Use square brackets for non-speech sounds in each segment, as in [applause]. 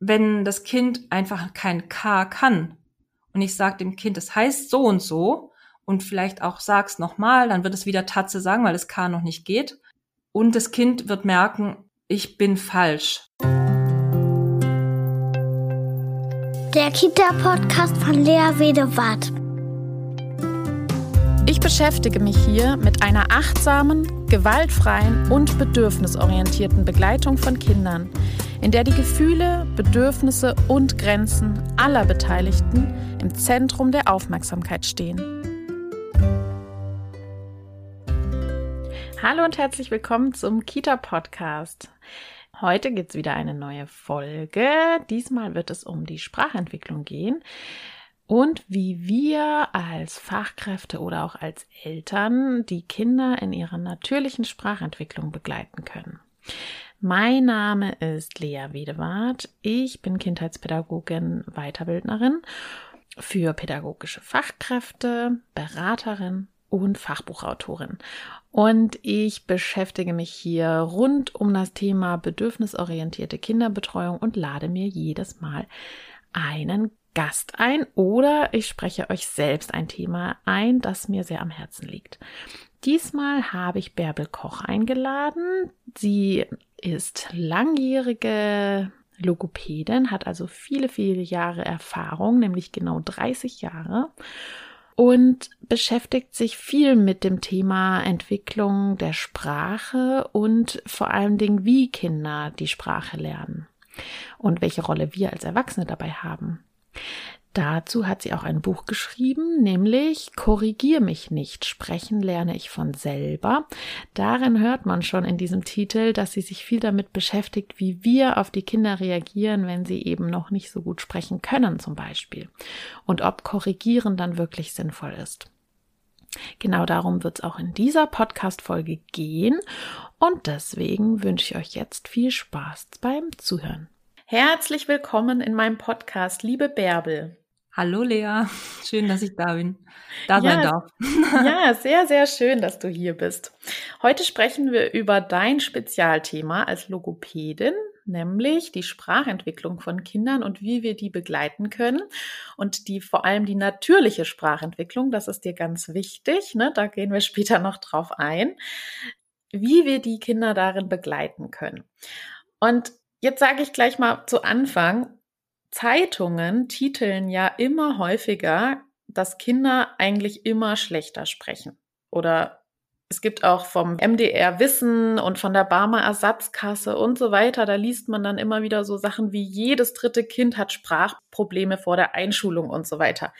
wenn das Kind einfach kein K kann und ich sage dem Kind, das heißt so und so und vielleicht auch sag's nochmal, dann wird es wieder Tatze sagen, weil das K noch nicht geht. Und das Kind wird merken, ich bin falsch. Der Kita-Podcast von Lea Wedewart. Ich beschäftige mich hier mit einer achtsamen, gewaltfreien und bedürfnisorientierten Begleitung von Kindern, in der die Gefühle, Bedürfnisse und Grenzen aller Beteiligten im Zentrum der Aufmerksamkeit stehen. Hallo und herzlich willkommen zum Kita-Podcast. Heute gibt es wieder eine neue Folge. Diesmal wird es um die Sprachentwicklung gehen und wie wir als Fachkräfte oder auch als Eltern die Kinder in ihrer natürlichen Sprachentwicklung begleiten können. Mein Name ist Lea Wedewart. Ich bin Kindheitspädagogin, Weiterbildnerin für pädagogische Fachkräfte, Beraterin und Fachbuchautorin. Und ich beschäftige mich hier rund um das Thema bedürfnisorientierte Kinderbetreuung und lade mir jedes Mal einen Gast ein oder ich spreche euch selbst ein Thema ein, das mir sehr am Herzen liegt. Diesmal habe ich Bärbel Koch eingeladen. Sie ist langjährige Logopädin, hat also viele, viele Jahre Erfahrung, nämlich genau 30 Jahre und beschäftigt sich viel mit dem Thema Entwicklung der Sprache und vor allen Dingen, wie Kinder die Sprache lernen und welche Rolle wir als Erwachsene dabei haben. Dazu hat sie auch ein Buch geschrieben, nämlich Korrigier mich nicht, sprechen lerne ich von selber. Darin hört man schon in diesem Titel, dass sie sich viel damit beschäftigt, wie wir auf die Kinder reagieren, wenn sie eben noch nicht so gut sprechen können zum Beispiel. Und ob Korrigieren dann wirklich sinnvoll ist. Genau darum wird es auch in dieser Podcast-Folge gehen. Und deswegen wünsche ich euch jetzt viel Spaß beim Zuhören. Herzlich willkommen in meinem Podcast, liebe Bärbel. Hallo Lea, schön, dass ich da bin, da sein ja, darf. [laughs] Ja, sehr, sehr schön, dass du hier bist. Heute sprechen wir über dein Spezialthema als Logopädin, nämlich die Sprachentwicklung von Kindern und wie wir die begleiten können und die vor allem die natürliche Sprachentwicklung, das ist dir ganz wichtig, ne? da gehen wir [laughs] später noch drauf ein, wie wir die Kinder darin begleiten können. Und Jetzt sage ich gleich mal zu Anfang, Zeitungen titeln ja immer häufiger, dass Kinder eigentlich immer schlechter sprechen. Oder es gibt auch vom MDR Wissen und von der Barmer Ersatzkasse und so weiter, da liest man dann immer wieder so Sachen wie jedes dritte Kind hat Sprachprobleme vor der Einschulung und so weiter.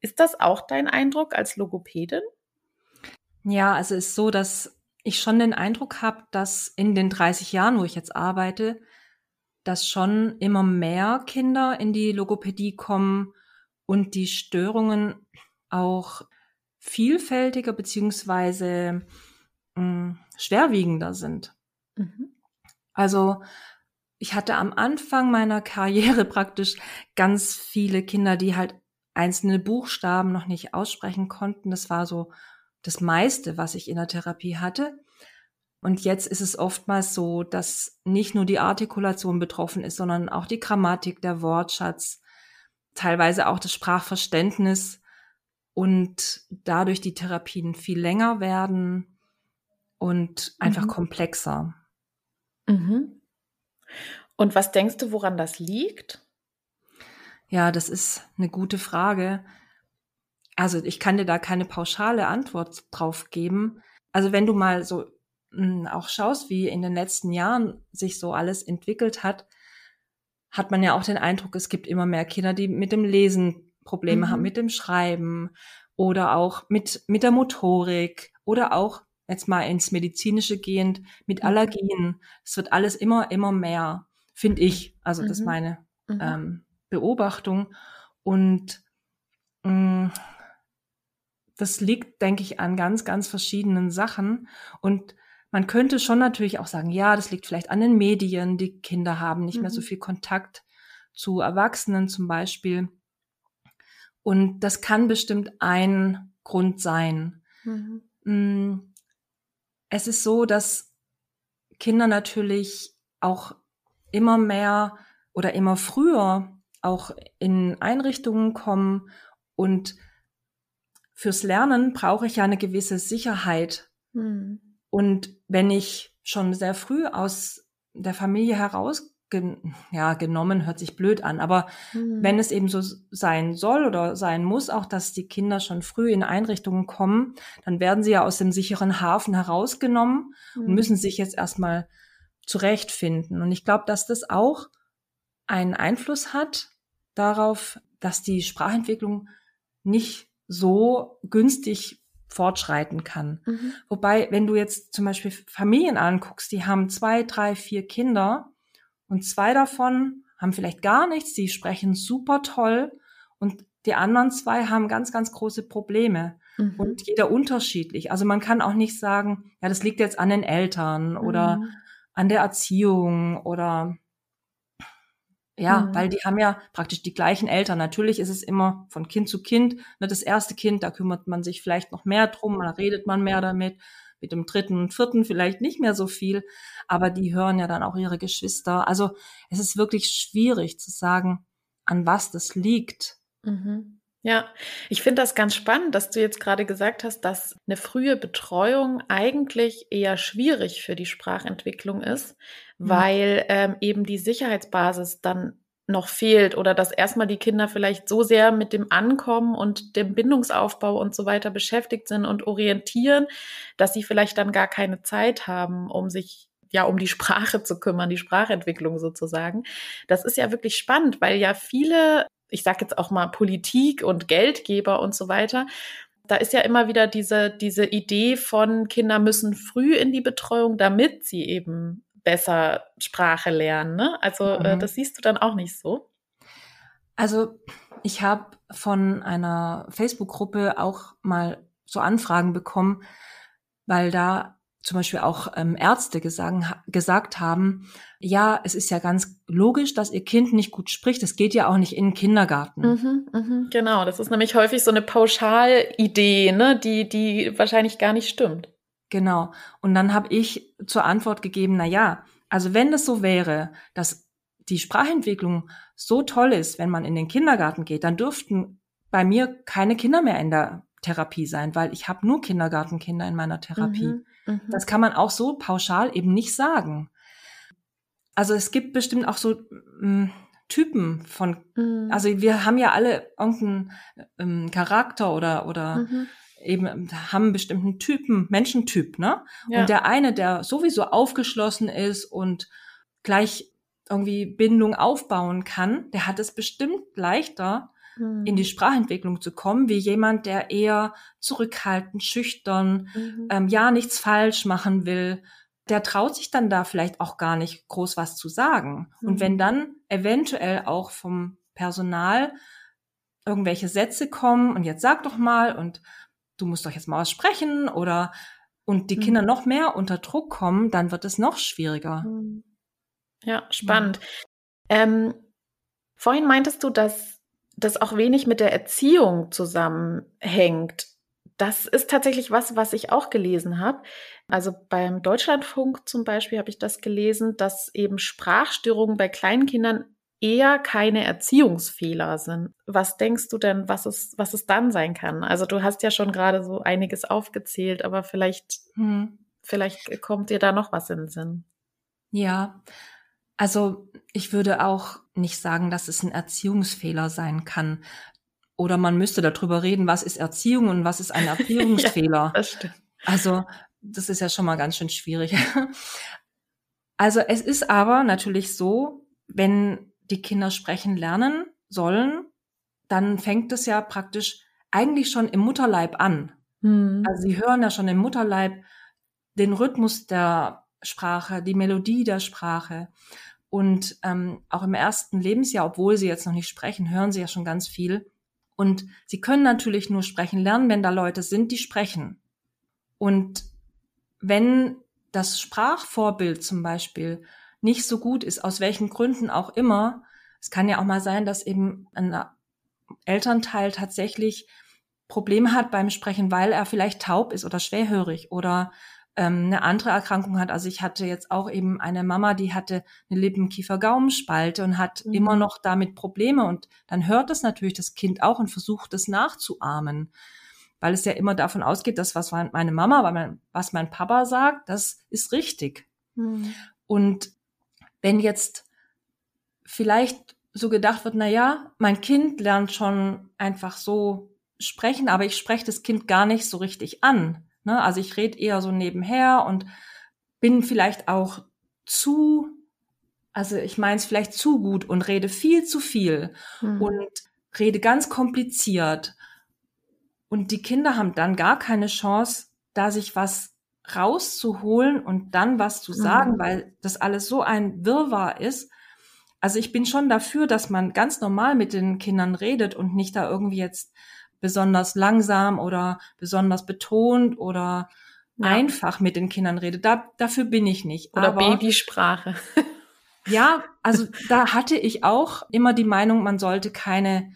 Ist das auch dein Eindruck als Logopädin? Ja, also es ist so, dass ich schon den Eindruck habe, dass in den 30 Jahren, wo ich jetzt arbeite, dass schon immer mehr Kinder in die Logopädie kommen und die Störungen auch vielfältiger beziehungsweise mh, hm, schwerwiegender sind. Mhm. Also ich hatte am Anfang meiner Karriere [laughs] praktisch ganz viele Kinder, die halt einzelne Buchstaben noch nicht aussprechen konnten. Das war so das meiste, was ich in der Therapie hatte. Und jetzt ist es oftmals so, dass nicht nur die Artikulation betroffen ist, sondern auch die Grammatik, der Wortschatz, teilweise auch das Sprachverständnis und dadurch die Therapien viel länger werden und einfach mhm. komplexer. Mhm. Und was denkst du, woran das liegt? Ja, das ist eine gute Frage. Also ich kann dir da keine pauschale Antwort drauf geben. Also wenn du mal so auch schaust, wie in den letzten Jahren sich so alles entwickelt hat, hat man ja auch den Eindruck, es gibt immer mehr Kinder, die mit dem Lesen Probleme mhm. haben, mit dem Schreiben oder auch mit, mit der Motorik oder auch jetzt mal ins Medizinische gehend mit mhm. Allergien. Es wird alles immer, immer mehr, finde ich. Also das ist mhm. meine mhm. ähm, Beobachtung. Und mh, mm, das liegt, denke ich, an ganz, ganz verschiedenen Sachen. Und man könnte schon natürlich auch sagen, ja, das liegt vielleicht an den Medien. Die Kinder haben nicht mhm. mehr so mhm. viel Kontakt zu Erwachsenen zum Beispiel. Und das kann bestimmt ein Grund sein. Mhm. Mm, es ist so, dass Kinder natürlich auch immer mehr oder immer früher auch in Einrichtungen kommen und fürs Lernen brauche ich ja eine gewisse Sicherheit. Mhm. Und wenn ich schon sehr früh aus der Familie heraus ja, genommen hört sich blöd an, aber mhm. wenn es eben so sein soll oder sein muss, auch dass die Kinder schon früh in Einrichtungen kommen, dann werden sie ja aus dem sicheren Hafen herausgenommen mhm. und müssen sich jetzt erstmal zurechtfinden. Und ich glaube, dass das auch einen Einfluss hat darauf, dass die Sprachentwicklung nicht so günstig fortschreiten kann. Mhm. Wobei, wenn du jetzt zum Beispiel Familien anguckst, die haben zwei, drei, vier Kinder und zwei davon haben vielleicht gar nichts, die sprechen super toll und die anderen zwei haben ganz, ganz große Probleme. Mhm. Und jeder unterschiedlich. Also man kann auch nicht sagen, ja, das liegt jetzt an den Eltern mhm. oder an der Erziehung oder ja, mhm. weil die haben ja praktisch die gleichen Eltern. Natürlich ist es immer von Kind zu Kind. Ne, das erste Kind, da kümmert man sich vielleicht noch mehr drum, da redet man mehr damit. Mit dem dritten und vierten vielleicht nicht mehr so viel, aber die hören ja dann auch ihre Geschwister. Also es ist wirklich schwierig zu sagen, an was das liegt. Mhm. Ja, ich finde das ganz spannend, dass du jetzt gerade gesagt hast, dass eine frühe Betreuung eigentlich eher schwierig für die Sprachentwicklung ist, mhm. weil ähm, eben die Sicherheitsbasis dann noch fehlt oder dass erstmal die Kinder vielleicht so sehr mit dem Ankommen und dem Bindungsaufbau und so weiter beschäftigt sind und orientieren, dass sie vielleicht dann gar keine Zeit haben, um sich ja um die Sprache zu kümmern, die Sprachentwicklung sozusagen. Das ist ja wirklich spannend, weil ja viele ich sage jetzt auch mal Politik und Geldgeber und so weiter, da ist ja immer wieder diese, diese Idee von Kinder müssen früh in die Betreuung, damit sie eben besser Sprache lernen. Ne? Also äh, mhm. äh, das siehst du dann auch nicht so. Also ich habe von einer Facebook-Gruppe auch mal so Anfragen bekommen, weil da zum Beispiel auch ähm, Ärzte gesagt, gesagt haben, ja, es ist ja ganz logisch, dass ihr Kind nicht gut spricht. Es geht ja auch nicht in den Kindergarten. Mhm, mh, genau, das ist nämlich häufig so eine Pauschalidee, ne, die, die wahrscheinlich gar nicht stimmt. Genau. Und dann habe ich zur Antwort gegeben, na ja, also wenn es so wäre, dass die Sprachentwicklung so toll ist, wenn man in den Kindergarten geht, dann dürften bei mir keine Kinder mehr in der Therapie sein, weil ich habe nur Kindergartenkinder in meiner Therapie. Mhm. Mhm. Das kann man auch so pauschal eben nicht sagen. Also es gibt bestimmt auch so ähm, Typen von, mhm. also wir haben ja alle irgendeinen ähm, Charakter oder, oder mhm. eben haben einen bestimmten Typen, Menschentyp, ne? Ja. Und der eine, der sowieso aufgeschlossen ist und gleich irgendwie Bindung aufbauen kann, der hat es bestimmt leichter, in die mhm. Sprachentwicklung zu kommen, wie jemand, der eher zurückhaltend, schüchtern, mhm. ähm, ja nichts falsch machen will. Der traut sich dann da vielleicht auch gar nicht groß was zu sagen. Mhm. Und wenn mhm. dann eventuell auch vom Personal irgendwelche Sätze kommen und jetzt sag doch mal und du musst doch jetzt mal was sprechen oder und die mhm. Kinder noch mehr unter Druck kommen, dann wird es noch schwieriger. Mhm. Ja, spannend. Ähm, vorhin meintest du, dass das auch wenig mit der Erziehung zusammenhängt. Das ist tatsächlich was, was ich auch gelesen habe. Also beim Deutschlandfunk zum Beispiel habe ich das gelesen, dass eben Sprachstörungen bei kleinen Kindern eher keine Erziehungsfehler sind. Was denkst du denn, was es, was es dann sein kann? Also du hast ja schon gerade so einiges aufgezählt, aber vielleicht, hm. vielleicht kommt dir da noch was in den Sinn. Ja, also ich würde auch nicht sagen, dass es ein Erziehungsfehler sein kann. Oder man müsste darüber reden, was ist Erziehung und was ist ein [laughs] Erziehungsfehler. ja, das stimmt. Also das ist ja schon mal ganz schön schwierig. [laughs] also es ist aber natürlich so, wenn die Kinder sprechen lernen sollen, dann fängt es ja praktisch eigentlich schon im Mutterleib an. Hm. Also sie hören ja schon im Mutterleib den Rhythmus der Sprache, die Melodie der Sprache. Und ähm, auch im ersten Lebensjahr, obwohl sie jetzt noch nicht sprechen, hören sie ja schon ganz viel. Und sie können natürlich nur sprechen lernen, wenn da Leute sind, die sprechen. Und wenn das Sprachvorbild zum Beispiel nicht so gut ist, aus welchen Gründen auch immer, es kann ja auch mal sein, dass eben ein Elternteil tatsächlich Probleme hat beim Sprechen, weil er vielleicht taub ist oder schwerhörig oder ähm, eine andere Erkrankung hat. Also ich hatte jetzt auch eben eine Mama, die hatte eine Lippenkiefer-Gaumenspalte und hat mhm. immer noch damit Probleme. Und dann hört es natürlich das Kind auch und versucht es nachzuahmen. Weil es ja immer davon ausgeht, dass was meine Mama, was mein Papa sagt, das ist richtig. Mhm. Und wenn jetzt vielleicht so gedacht wird, na ja, mein Kind lernt schon einfach so sprechen, aber ich spreche das Kind gar nicht so richtig an. Ne? Also ich rede eher so nebenher und bin vielleicht auch zu, also ich meine es vielleicht zu gut und rede viel zu viel mhm. und rede ganz kompliziert. Und die Kinder haben dann gar keine Chance, da sich was rauszuholen und dann was zu sagen, mhm. weil das alles so ein Wirrwarr ist. Also ich bin schon dafür, dass man ganz normal mit den Kindern redet und nicht da irgendwie jetzt besonders langsam oder besonders betont oder ja. einfach mit den Kindern redet. Da, dafür bin ich nicht. Oder Aber, Babysprache. [laughs] ja, also da hatte ich auch immer die Meinung, man sollte keine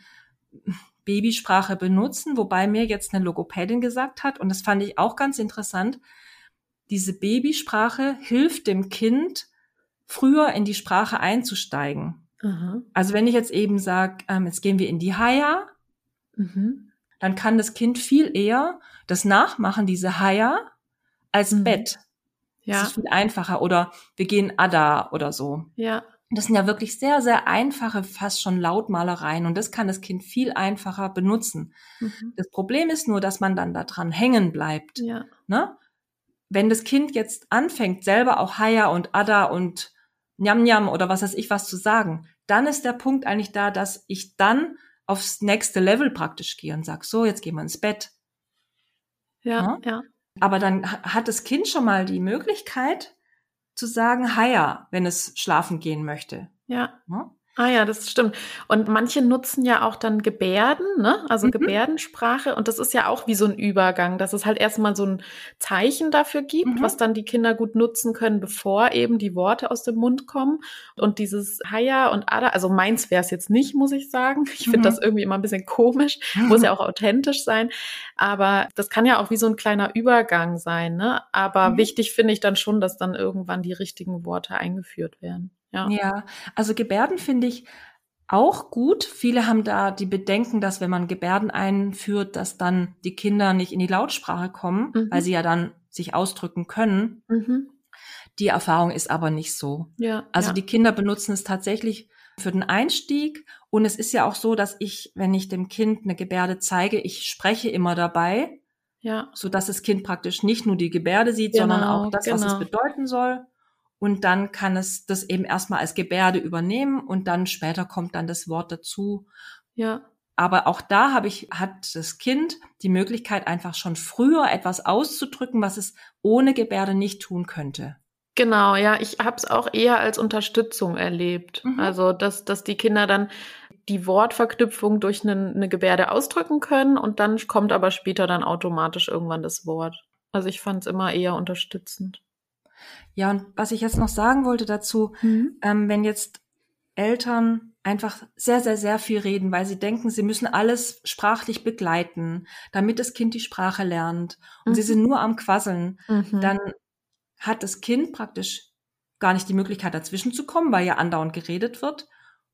Babysprache benutzen, wobei mir jetzt eine Logopädin gesagt hat, und das fand ich auch ganz interessant, diese Babysprache hilft dem Kind, früher in die Sprache einzusteigen. Mhm. Also wenn ich jetzt eben sage, ähm, jetzt gehen wir in die Haya, mhm. Dann kann das Kind viel eher das nachmachen, diese Haya, als mhm. Bett. Ja. Das ist viel einfacher. Oder wir gehen Ada oder so. Ja. Das sind ja wirklich sehr, sehr einfache, fast schon Lautmalereien und das kann das Kind viel einfacher benutzen. Mhm. Das Problem ist nur, dass man dann daran hängen bleibt. Ja. Ne? Wenn das Kind jetzt anfängt, selber auch Haya und Ada und Njam Njam oder was weiß ich was zu sagen, dann ist der Punkt eigentlich da, dass ich dann aufs nächste Level praktisch gehe und sag, so, jetzt gehen wir ins Bett. Ja, ja, ja. Aber dann hat das Kind schon mal die Möglichkeit zu sagen, Haya, wenn es schlafen gehen möchte. Ja. ja? Ah ja, das stimmt. Und manche nutzen ja auch dann Gebärden, ne? Also mhm. Gebärdensprache. Und das ist ja auch wie so ein Übergang, dass es halt erstmal so ein Zeichen dafür gibt, mhm. was dann die Kinder gut nutzen können, bevor eben die Worte aus dem Mund kommen. Und dieses Haya und Ada, also meins wäre es jetzt nicht, muss ich sagen. Ich finde mhm. das irgendwie immer ein bisschen komisch, muss ja auch authentisch sein. Aber das kann ja auch wie so ein kleiner Übergang sein, ne? Aber mhm. wichtig finde ich dann schon, dass dann irgendwann die richtigen Worte eingeführt werden. Ja. ja, also Gebärden finde ich auch gut. Viele haben da die Bedenken, dass wenn man Gebärden einführt, dass dann die Kinder nicht in die Lautsprache kommen, mhm. weil sie ja dann sich ausdrücken können. Mhm. Die Erfahrung ist aber nicht so. Ja, also ja. die Kinder benutzen es tatsächlich für den Einstieg. Und es ist ja auch so, dass ich, wenn ich dem Kind eine Gebärde zeige, ich spreche immer dabei. Ja. So dass das Kind praktisch nicht nur die Gebärde sieht, genau, sondern auch das, genau. was es genau. bedeuten soll und dann kann es das eben erstmal als Gebärde übernehmen und dann später kommt dann das Wort dazu. Ja. Aber auch da habe ich, hat das Kind die Möglichkeit, einfach schon früher etwas auszudrücken, was es ohne Gebärde nicht tun könnte. Genau, ja, ich habe es auch eher als Unterstützung erlebt. Mhm. Also, dass, dass die Kinder dann die Wortverknüpfung durch eine, eine Gebärde ausdrücken können und dann kommt aber später dann automatisch irgendwann das Wort. Also ich fand es immer eher unterstützend. Ja, und was ich jetzt noch sagen wollte dazu, mhm. ähm, wenn jetzt Eltern einfach sehr, sehr, sehr viel reden, weil sie denken, sie müssen alles sprachlich begleiten, damit das Kind die Sprache lernt und mhm. sie sind nur am Quasseln, mhm. dann hat das Kind praktisch gar nicht die Möglichkeit dazwischen zu kommen, weil ja andauernd geredet wird.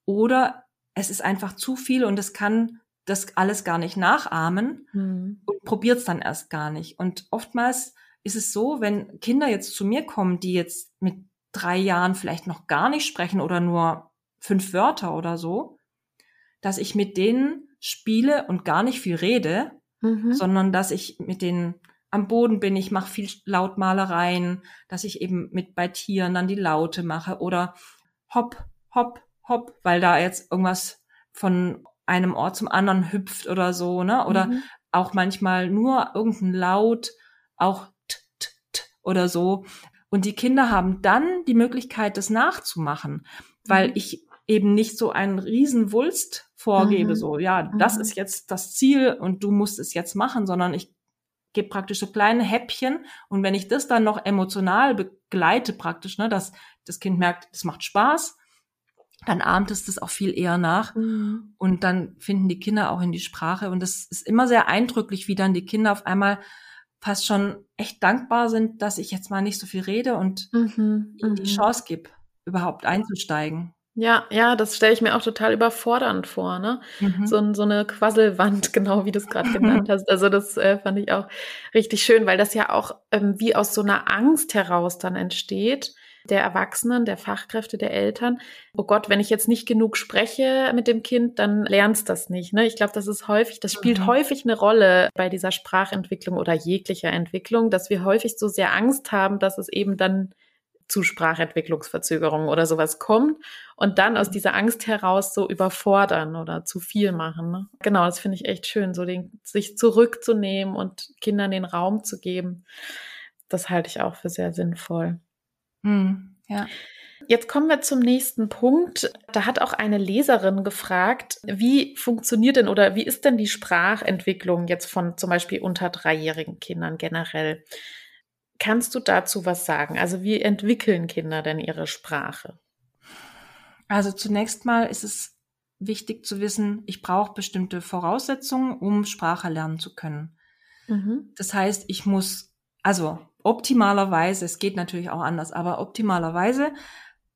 Oder es ist einfach zu viel und es kann das alles gar nicht nachahmen mhm. und probiert es dann erst gar nicht. Und oftmals ist es so, wenn Kinder jetzt zu mir kommen, die jetzt mit drei Jahren vielleicht noch gar nicht sprechen oder nur fünf Wörter oder so, dass ich mit denen spiele und gar nicht viel rede, mhm. sondern dass ich mit denen am Boden bin, ich mache viel Lautmalereien, dass ich eben mit bei Tieren dann die Laute mache oder hopp, hopp, hopp, weil da jetzt irgendwas von einem Ort zum anderen hüpft oder so, ne? Oder mhm. auch manchmal nur irgendein Laut, auch oder so. Und die Kinder haben dann die Möglichkeit, das nachzumachen, weil mhm. ich eben nicht so einen Riesenwulst vorgebe, mhm. so, ja, das mhm. ist jetzt das Ziel und du musst es jetzt machen, sondern ich gebe praktisch so kleine Häppchen und wenn ich das dann noch emotional begleite praktisch, ne, dass das Kind merkt, das macht Spaß, dann ahmt es das auch viel eher nach mhm. und dann finden die Kinder auch in die Sprache und das ist immer sehr eindrücklich, wie dann die Kinder auf einmal fast schon echt dankbar sind, dass ich jetzt mal nicht so viel rede und Mhm, die mhm. Chance gebe, überhaupt einzusteigen. Ja, ja, das stelle ich mir auch total überfordernd vor, ne? Mhm. So, so eine Quasselwand, [laughs] genau wie du es gerade genannt [laughs] hast. Also das äh, fand ich auch richtig schön, weil das ja auch ähm, wie aus so einer Angst heraus dann entsteht, der Erwachsenen, der Fachkräfte, der Eltern. Oh Gott, wenn ich jetzt nicht genug spreche mit dem Kind, dann lernst das nicht. Ne? Ich glaube, das ist häufig, das spielt Mhm. häufig eine Rolle bei dieser Sprachentwicklung oder jeglicher Entwicklung, dass wir häufig so sehr Angst haben, dass es eben dann zu Sprachentwicklungsverzögerungen oder sowas kommt und dann aus dieser Angst heraus so überfordern oder zu viel machen. Ne? Genau, das finde ich echt schön, so den, sich zurückzunehmen und Kindern den Raum zu geben. Das halte ich auch für sehr sinnvoll. Mhm. Ja. Jetzt kommen wir zum nächsten Punkt. Da hat auch eine Leserin gefragt, wie funktioniert denn oder wie ist denn die Sprachentwicklung jetzt von zum Beispiel unter dreijährigen Kindern generell? Kannst du dazu was sagen? Also wie entwickeln Kinder denn ihre Sprache? Also zunächst mal ist es wichtig zu wissen, ich brauche bestimmte Voraussetzungen, um Sprache lernen zu können. Mhm. Das heißt, ich muss, also optimalerweise, es geht natürlich auch anders, aber optimalerweise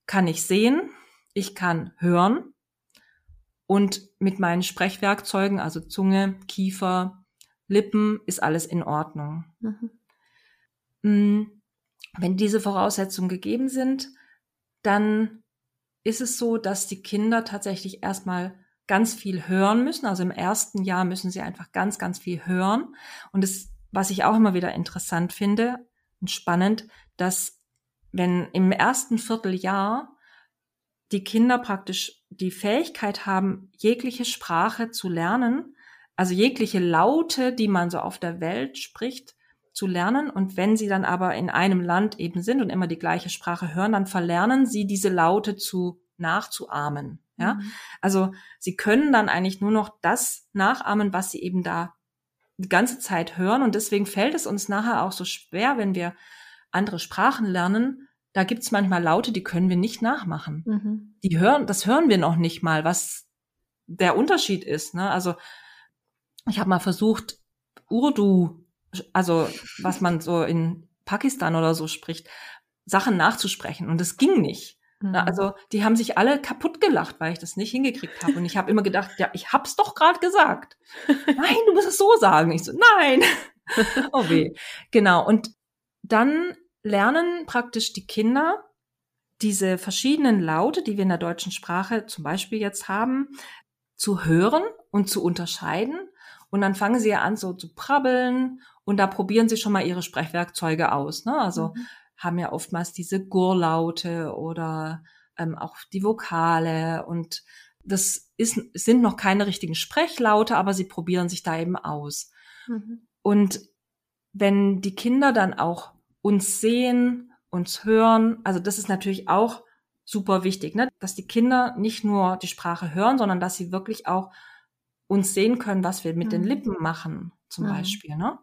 kann ich sehen, ich kann hören und mit meinen Sprechwerkzeugen, also Zunge, Kiefer, Lippen, ist alles in Ordnung. Mhm. Mm, Wenn diese Voraussetzungen gegeben sind, dann ist es so, dass die Kinder tatsächlich erstmal ganz viel hören müssen. Also im ersten Jahr müssen sie einfach ganz, ganz viel hören. Und das, was ich auch immer wieder interessant finde und spannend, dass wenn im ersten Vierteljahr die Kinder praktisch die Fähigkeit haben, jegliche Sprache zu lernen, also jegliche Laute, die man so auf der Welt spricht, zu lernen. Und wenn sie dann aber in einem Land eben sind und immer die gleiche Sprache hören, dann verlernen sie diese Laute zu nachzuahmen. Ja, Mhm. also sie können dann eigentlich nur noch das nachahmen, was sie eben da die ganze Zeit hören. Und deswegen fällt es uns nachher auch so schwer, wenn wir andere Sprachen lernen. Da gibt's manchmal Laute, die können wir nicht nachmachen. Mhm. Die hören, das hören wir noch nicht mal, was der Unterschied ist. Ne? Also ich habe mal versucht, Urdu, also was man so in Pakistan oder so spricht, Sachen nachzusprechen und es ging nicht. Na, Mhm. also die haben sich alle kaputt gelacht, weil ich das nicht hingekriegt habe. Und ich habe immer gedacht, ja, ich hab's doch gerade gesagt. [laughs] Nein, du musst es so sagen. Ich so, nein. [laughs] oh weh. Genau. Und dann lernen praktisch die Kinder diese verschiedenen Laute, die wir in der deutschen Sprache zum Beispiel jetzt haben, zu hören und zu unterscheiden. Und dann fangen sie ja an, so zu prabbeln und da probieren sie schon mal ihre Sprechwerkzeuge aus. Ne? Also Mhm. Haben ja oftmals diese Gurlaute oder ähm, auch die Vokale und das ist, sind noch keine richtigen Sprechlaute, aber sie probieren sich da eben aus. Mhm. Und wenn die Kinder dann auch uns sehen, uns hören, also das ist natürlich auch super wichtig, ne? dass die Kinder nicht nur die Sprache hören, sondern dass sie wirklich auch uns sehen können, was wir mit den Mhm. Lippen machen, zum Mhm. Beispiel. Ne?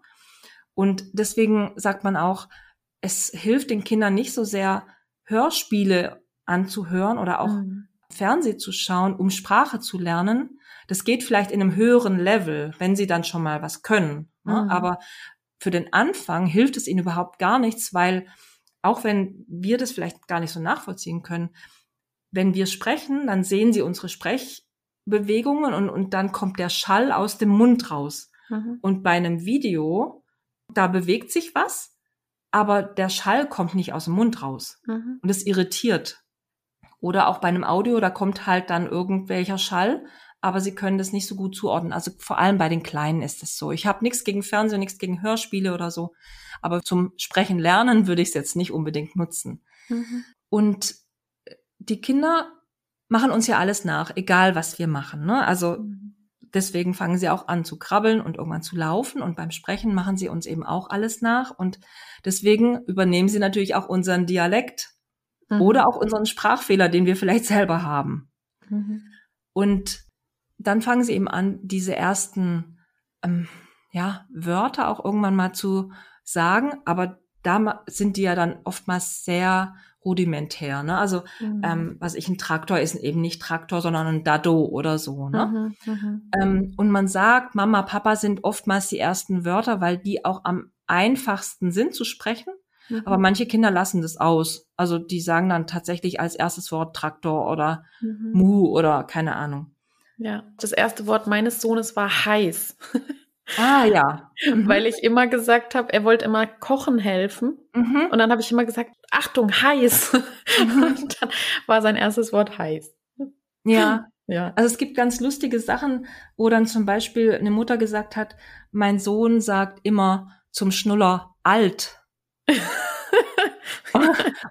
Und deswegen sagt man auch, es hilft den Kindern nicht so sehr, Hörspiele anzuhören oder auch Mhm. Fernseh zu schauen, um Sprache zu lernen. Das geht vielleicht in einem höheren Level, wenn sie dann schon mal was können. Ne? Mhm. Aber für den Anfang hilft es ihnen überhaupt gar nichts, weil auch wenn wir das vielleicht gar nicht so nachvollziehen können, wenn wir sprechen, dann sehen sie unsere Sprechbewegungen und, und dann kommt der Schall aus dem Mund raus. Mhm. Und bei einem Video, da bewegt sich was, aber der Schall kommt nicht aus dem Mund raus. Mhm. Und es irritiert. Oder auch bei einem Audio, da kommt halt dann irgendwelcher Schall, aber sie können das nicht so gut zuordnen. Also vor allem bei den Kleinen ist es so. Ich habe nichts gegen Fernsehen, nichts gegen Hörspiele oder so, aber zum Sprechen lernen würde ich es jetzt nicht unbedingt nutzen. Mhm. Und die Kinder machen uns ja alles nach, egal was wir machen. Ne? Also Mhm. Deswegen fangen sie auch an zu krabbeln und irgendwann zu laufen und beim Sprechen machen sie uns eben auch alles nach und deswegen übernehmen sie natürlich auch unseren Dialekt Mhm. oder auch unseren Sprachfehler, den wir vielleicht [laughs] selber haben. Mhm. Und dann fangen sie eben an, diese ersten ähm, ja, Wörter auch irgendwann mal zu sagen, aber da sind die ja dann oftmals sehr rudimentär. Ne? Also Mhm. ähm, was ich ein Traktor ist eben nicht Traktor, sondern ein Dado oder so. Ne? Mhm. Mhm. Ähm, und man sagt, Mama, Papa sind oftmals die ersten Wörter, weil die auch am einfachsten sind zu sprechen. Mhm. Aber manche Kinder lassen das aus. Also die sagen dann tatsächlich als erstes Wort Traktor oder Mhm. Mu oder keine Ahnung. Ja, das erste Wort meines Sohnes war heiß, [laughs] Ah ja. Mhm. weil ich immer gesagt habe, er wollte immer kochen helfen. Mhm. Und dann habe ich immer gesagt, Achtung, heiß. [laughs] Und dann war sein erstes Wort heiß. Ja. [laughs] Ja. Also es gibt ganz lustige Sachen, wo dann zum Beispiel eine Mutter gesagt hat, mein Sohn sagt immer zum Schnuller alt. [laughs]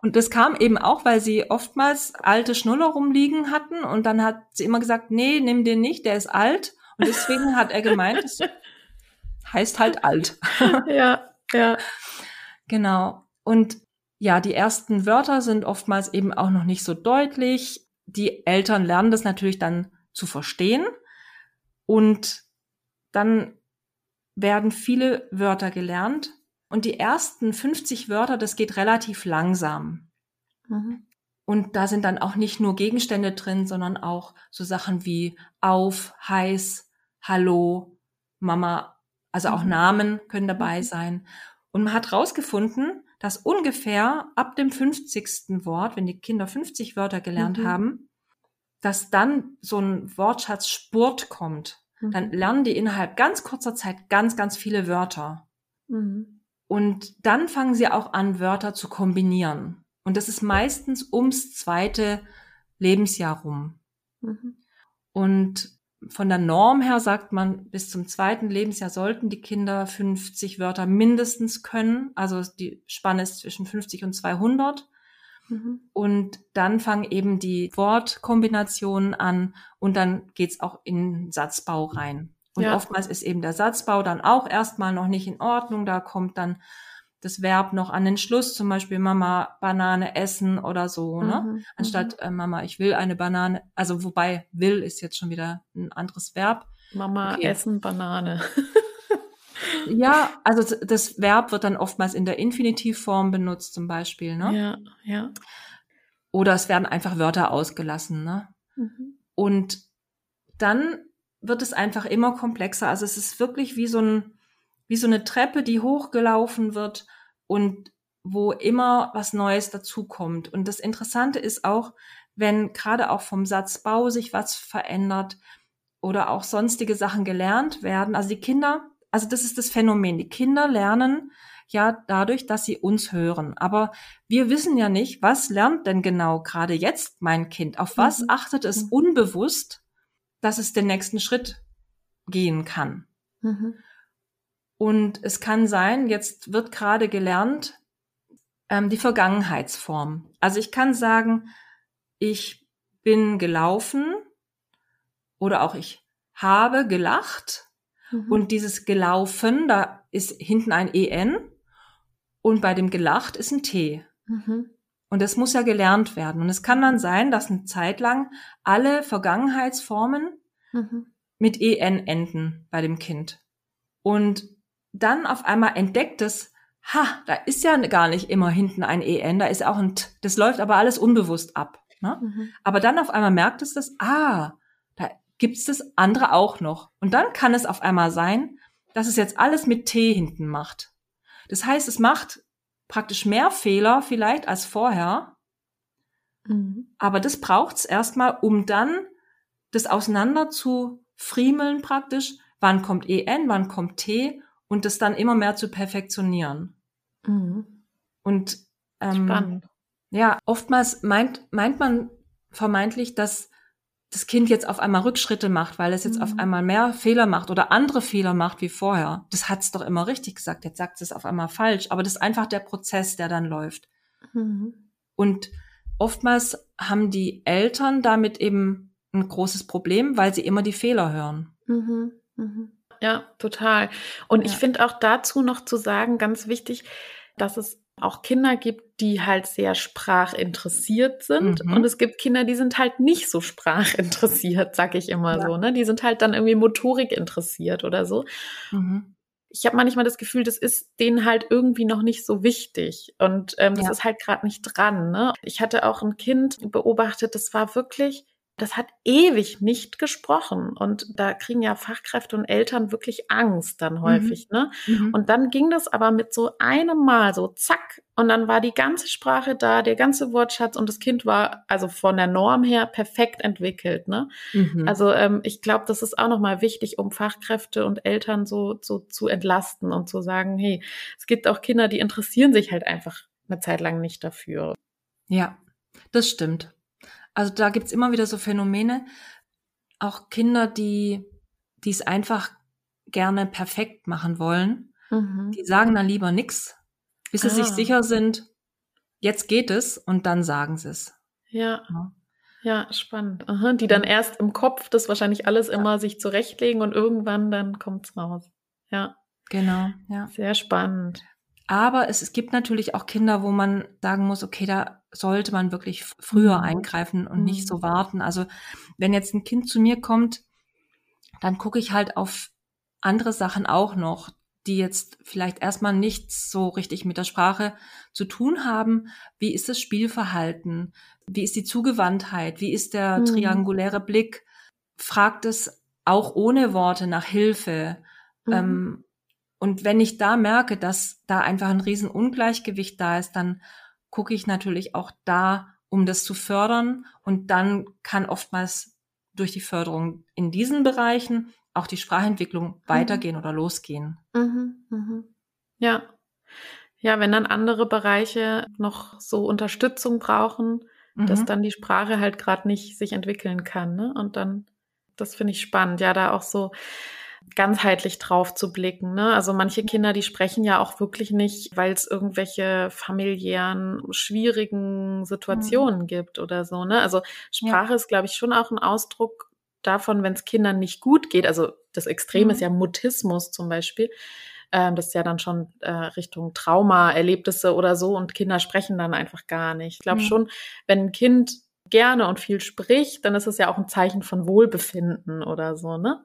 und das kam eben auch, weil sie oftmals alte Schnuller rumliegen hatten und dann hat sie immer gesagt, nee, nimm den nicht, der ist alt. Und deswegen hat er gemeint, heißt halt alt. [laughs] Ja, ja. Genau. Und ja, die ersten Wörter sind oftmals eben auch noch nicht so deutlich. Die Eltern lernen das natürlich dann zu verstehen. Und dann werden viele Wörter gelernt. Und die ersten 50 Wörter, das geht relativ langsam. Mhm. Und da sind dann auch nicht nur Gegenstände drin, sondern auch so Sachen wie auf, heiß, hallo, Mama, also auch Mhm. Namen können dabei sein. Und man hat rausgefunden, dass ungefähr ab dem 50. Wort, wenn die Kinder 50 Wörter gelernt Mhm. haben, dass dann so ein Wortschatz Spurt kommt. Dann Mhm. lernen die innerhalb ganz kurzer Zeit ganz, ganz viele Wörter. Mhm. Und dann fangen sie auch an, Wörter zu kombinieren. Und das ist meistens ums zweite Lebensjahr rum. Mhm. Und von der Norm her sagt man, bis zum zweiten Lebensjahr sollten die Kinder 50 Wörter mindestens können. Also die Spanne ist zwischen 50 und 200. Mhm. Und dann fangen eben die Wortkombinationen an und dann geht's auch in Satzbau rein. Und Ja. oftmals ist eben der Satzbau dann auch erstmal noch nicht in Ordnung. Da kommt dann das Verb noch an den Schluss, zum Beispiel Mama Banane essen oder so, ne? Mhm. Anstatt äh, Mama, ich will eine Banane. Also wobei will ist jetzt schon wieder ein anderes Verb. Mama Okay. essen Banane. [laughs] Ja, also das Verb wird dann oftmals in der Infinitivform benutzt, zum Beispiel, ne? Ja, ja. Oder es werden einfach Wörter ausgelassen, ne? Mhm. Und dann wird es einfach immer komplexer. Also es ist wirklich wie so ein, wie so eine Treppe, die hochgelaufen wird und wo immer was Neues dazukommt. Und das Interessante ist auch, wenn gerade auch vom Satzbau sich was verändert oder auch sonstige Sachen gelernt werden. Also die Kinder, also das ist das Phänomen. Die Kinder lernen ja dadurch, dass sie uns hören. Aber wir wissen ja nicht, was lernt denn genau gerade jetzt mein Kind? Auf was Mhm. achtet es Mhm. unbewusst, dass es den nächsten Schritt gehen kann? Mhm. Und es kann sein, jetzt wird gerade gelernt, ähm, die Vergangenheitsform. Also ich kann sagen, ich bin gelaufen oder auch ich habe gelacht Mhm. und dieses gelaufen, da ist hinten ein EN und bei dem gelacht ist ein T. Mhm. Und das muss ja gelernt werden. Und es kann dann sein, dass eine Zeit lang alle Vergangenheitsformen Mhm. mit EN enden bei dem Kind. Und dann auf einmal entdeckt es, ha, da ist ja gar nicht immer hinten ein EN, da ist auch ein T. Das läuft aber alles unbewusst ab. Ne? Mhm. Aber dann auf einmal merkt es das, ah, da gibt's das andere auch noch. Und dann kann es auf einmal sein, dass es jetzt alles mit T hinten macht. Das heißt, es macht praktisch mehr Fehler vielleicht als vorher, Mhm. aber das braucht's erstmal, um dann das auseinander zu friemeln praktisch. Wann kommt EN, wann kommt T und das dann immer mehr zu perfektionieren. Mhm. Und ähm, Spannend. ja, oftmals meint, meint man vermeintlich, dass das Kind jetzt auf einmal Rückschritte macht, weil es jetzt Mhm. auf einmal mehr Fehler macht oder andere Fehler macht wie vorher. Das hat's doch immer richtig gesagt. Jetzt sagt es auf einmal falsch. Aber das ist einfach der Prozess, der dann läuft. Mhm. Und oftmals haben die Eltern damit eben ein großes Problem, weil sie immer die Fehler hören. Mhm. Ja, total. Und ich Ja. finde auch dazu noch zu sagen, ganz wichtig, dass es auch Kinder gibt, die halt sehr sprachinteressiert sind. Mhm. Und es gibt Kinder, die sind halt nicht so sprachinteressiert, sag ich immer Ja. so. Ne? Die sind halt dann irgendwie Motorik interessiert oder so. Mhm. Ich habe manchmal das Gefühl, das ist denen halt irgendwie noch nicht so wichtig. Und ähm, das Ja. ist halt gerade nicht dran. Ne? Ich hatte auch ein Kind beobachtet, das war wirklich das hat ewig nicht gesprochen. Und da kriegen ja Fachkräfte und Eltern wirklich Angst dann häufig, mhm. ne? Mhm. Und dann ging das aber mit so einem Mal, so zack, und dann war die ganze Sprache da, der ganze Wortschatz und das Kind war also von der Norm her perfekt entwickelt, ne? Mhm. Also ähm, ich glaube, das ist auch nochmal wichtig, um Fachkräfte und Eltern so, so zu entlasten und zu sagen, hey, es gibt auch Kinder, die interessieren sich halt einfach eine Zeit lang nicht dafür. Ja, das stimmt. Also da gibt's immer wieder so Phänomene, auch Kinder, die die es einfach gerne perfekt machen wollen, mhm. die sagen dann lieber nix, bis sie ah. sich sicher sind, jetzt geht es und dann sagen sie es. Ja. ja. Ja, spannend. Aha, die dann erst im Kopf das wahrscheinlich alles ja. immer sich zurechtlegen und irgendwann dann kommt's raus. Ja. Genau, ja. Sehr spannend. Aber es, es gibt natürlich auch Kinder, wo man sagen muss, okay, da sollte man wirklich früher mhm. eingreifen und mhm. nicht so warten. Also wenn jetzt ein Kind zu mir kommt, dann gucke ich halt auf andere Sachen auch noch, die jetzt vielleicht erstmal nichts so richtig mit der Sprache zu tun haben. Wie ist das Spielverhalten? Wie ist die Zugewandtheit? Wie ist der mhm. trianguläre Blick? Fragt es auch ohne Worte nach Hilfe? Mhm. Ähm, und wenn ich da merke, dass da einfach ein Riesenungleichgewicht da ist, dann gucke ich natürlich auch da, um das zu fördern. Und dann kann oftmals durch die Förderung in diesen Bereichen auch die Sprachentwicklung mhm. weitergehen oder losgehen. Mhm, mhm. Ja. Ja, wenn dann andere Bereiche noch so Unterstützung brauchen, mhm. dass dann die Sprache halt gerade nicht sich entwickeln kann. Ne? Und dann, das finde ich spannend, ja, da auch so ganzheitlich drauf zu blicken. Ne? Also manche Kinder, die sprechen ja auch wirklich nicht, weil es irgendwelche familiären, schwierigen Situationen mhm. gibt oder so. Ne? Also Sprache ja. ist, glaube ich, schon auch ein Ausdruck davon, wenn es Kindern nicht gut geht. Also das Extrem mhm. ist ja Mutismus zum Beispiel. Ähm, das ist ja dann schon äh, Richtung Trauma-Erlebnisse oder so und Kinder sprechen dann einfach gar nicht. Ich glaube mhm. schon, wenn ein Kind gerne und viel spricht, dann ist es ja auch ein Zeichen von Wohlbefinden oder so, ne?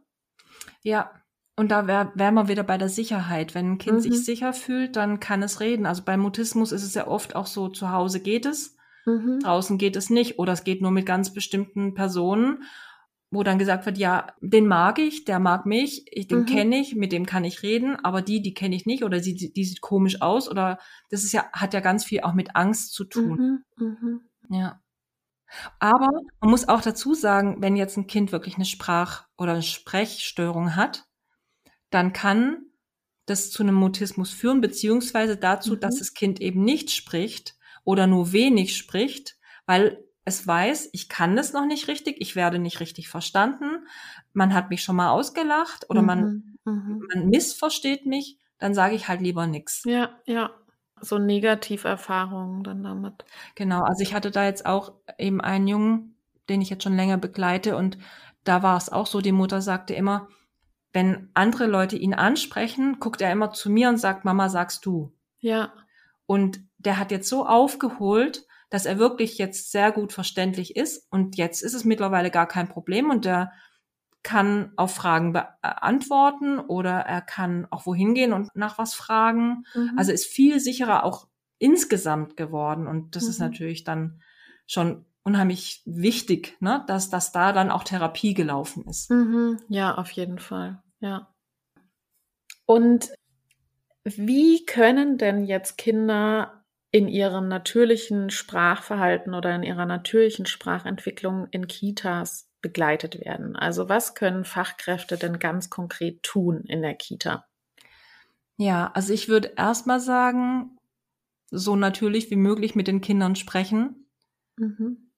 Ja, und da wären wär wir wieder bei der Sicherheit. Wenn ein Kind mhm. sich sicher fühlt, dann kann es reden. Also beim Mutismus ist es ja oft auch so, zu Hause geht es, mhm. draußen geht es nicht oder es geht nur mit ganz bestimmten Personen, wo dann gesagt wird, ja, den mag ich, der mag mich, ich, den mhm. kenne ich, mit dem kann ich reden, aber die, die kenne ich nicht oder die, die sieht komisch aus oder das ist ja, hat ja ganz viel auch mit Angst zu tun. Mhm. Mhm. Ja. Aber man muss auch dazu sagen, wenn jetzt ein Kind wirklich eine Sprach- oder eine Sprechstörung hat, dann kann das zu einem Mutismus führen, beziehungsweise dazu, mhm. dass das Kind eben nicht spricht oder nur wenig spricht, weil es weiß, ich kann das noch nicht richtig, ich werde nicht richtig verstanden, man hat mich schon mal ausgelacht oder mhm. man, mhm. man missversteht mich, dann sage ich halt lieber nichts. Ja, ja so Negativerfahrungen dann damit. Genau, also ich hatte da jetzt auch eben einen Jungen, den ich jetzt schon länger begleite und da war es auch so, die Mutter sagte immer, wenn andere Leute ihn ansprechen, guckt er immer zu mir und sagt, Mama, sagst du. Ja. Und der hat jetzt so aufgeholt, dass er wirklich jetzt sehr gut verständlich ist und jetzt ist es mittlerweile gar kein Problem und der kann auf Fragen beantworten oder er kann auch wohin gehen und nach was fragen. Mhm. Also ist viel sicherer auch insgesamt geworden. Und das mhm. ist natürlich dann schon unheimlich wichtig, ne, dass, dass da dann auch Therapie gelaufen ist. Mhm. Ja, auf jeden Fall. Ja. Und wie können denn jetzt Kinder in ihrem natürlichen Sprachverhalten oder in ihrer natürlichen Sprachentwicklung in Kitas begleitet werden. Also was können Fachkräfte denn ganz konkret tun in der Kita? Ja, also ich würde erstmal sagen, so natürlich wie möglich mit den Kindern sprechen. Mhm.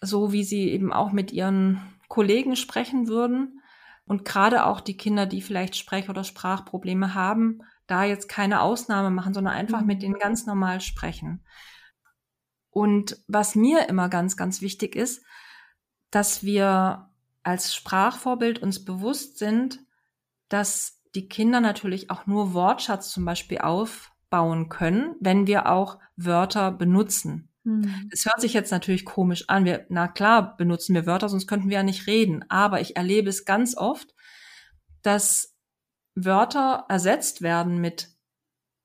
So wie sie eben auch mit ihren Kollegen sprechen würden. Und gerade auch die Kinder, die vielleicht Sprech- oder Sprachprobleme haben, da jetzt keine Ausnahme machen, sondern einfach mhm. mit denen ganz normal sprechen. Und was mir immer ganz, ganz wichtig ist, dass wir als Sprachvorbild uns bewusst sind, dass die Kinder natürlich auch nur Wortschatz zum Beispiel aufbauen können, wenn wir auch Wörter benutzen. Hm. Das hört sich jetzt natürlich komisch an. Wir, na klar, benutzen wir Wörter, sonst könnten wir ja nicht reden. Aber ich erlebe es ganz oft, dass Wörter ersetzt werden mit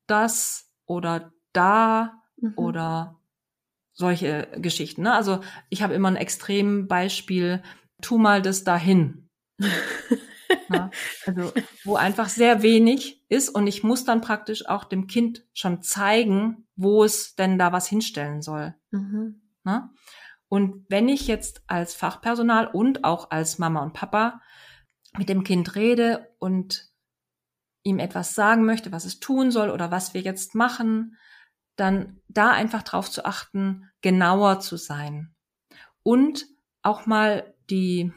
das oder da mhm. oder solche Geschichten. Ne? Also ich habe immer ein Extrembeispiel, tu mal das dahin. [laughs] ja, also wo einfach sehr wenig ist und ich muss dann praktisch auch dem Kind schon zeigen, wo es denn da was hinstellen soll. Mhm. Ne? Und wenn ich jetzt als Fachpersonal und auch als Mama und Papa mit dem Kind rede und ihm etwas sagen möchte, was es tun soll oder was wir jetzt machen, dann da einfach drauf zu achten, genauer zu sein und auch mal die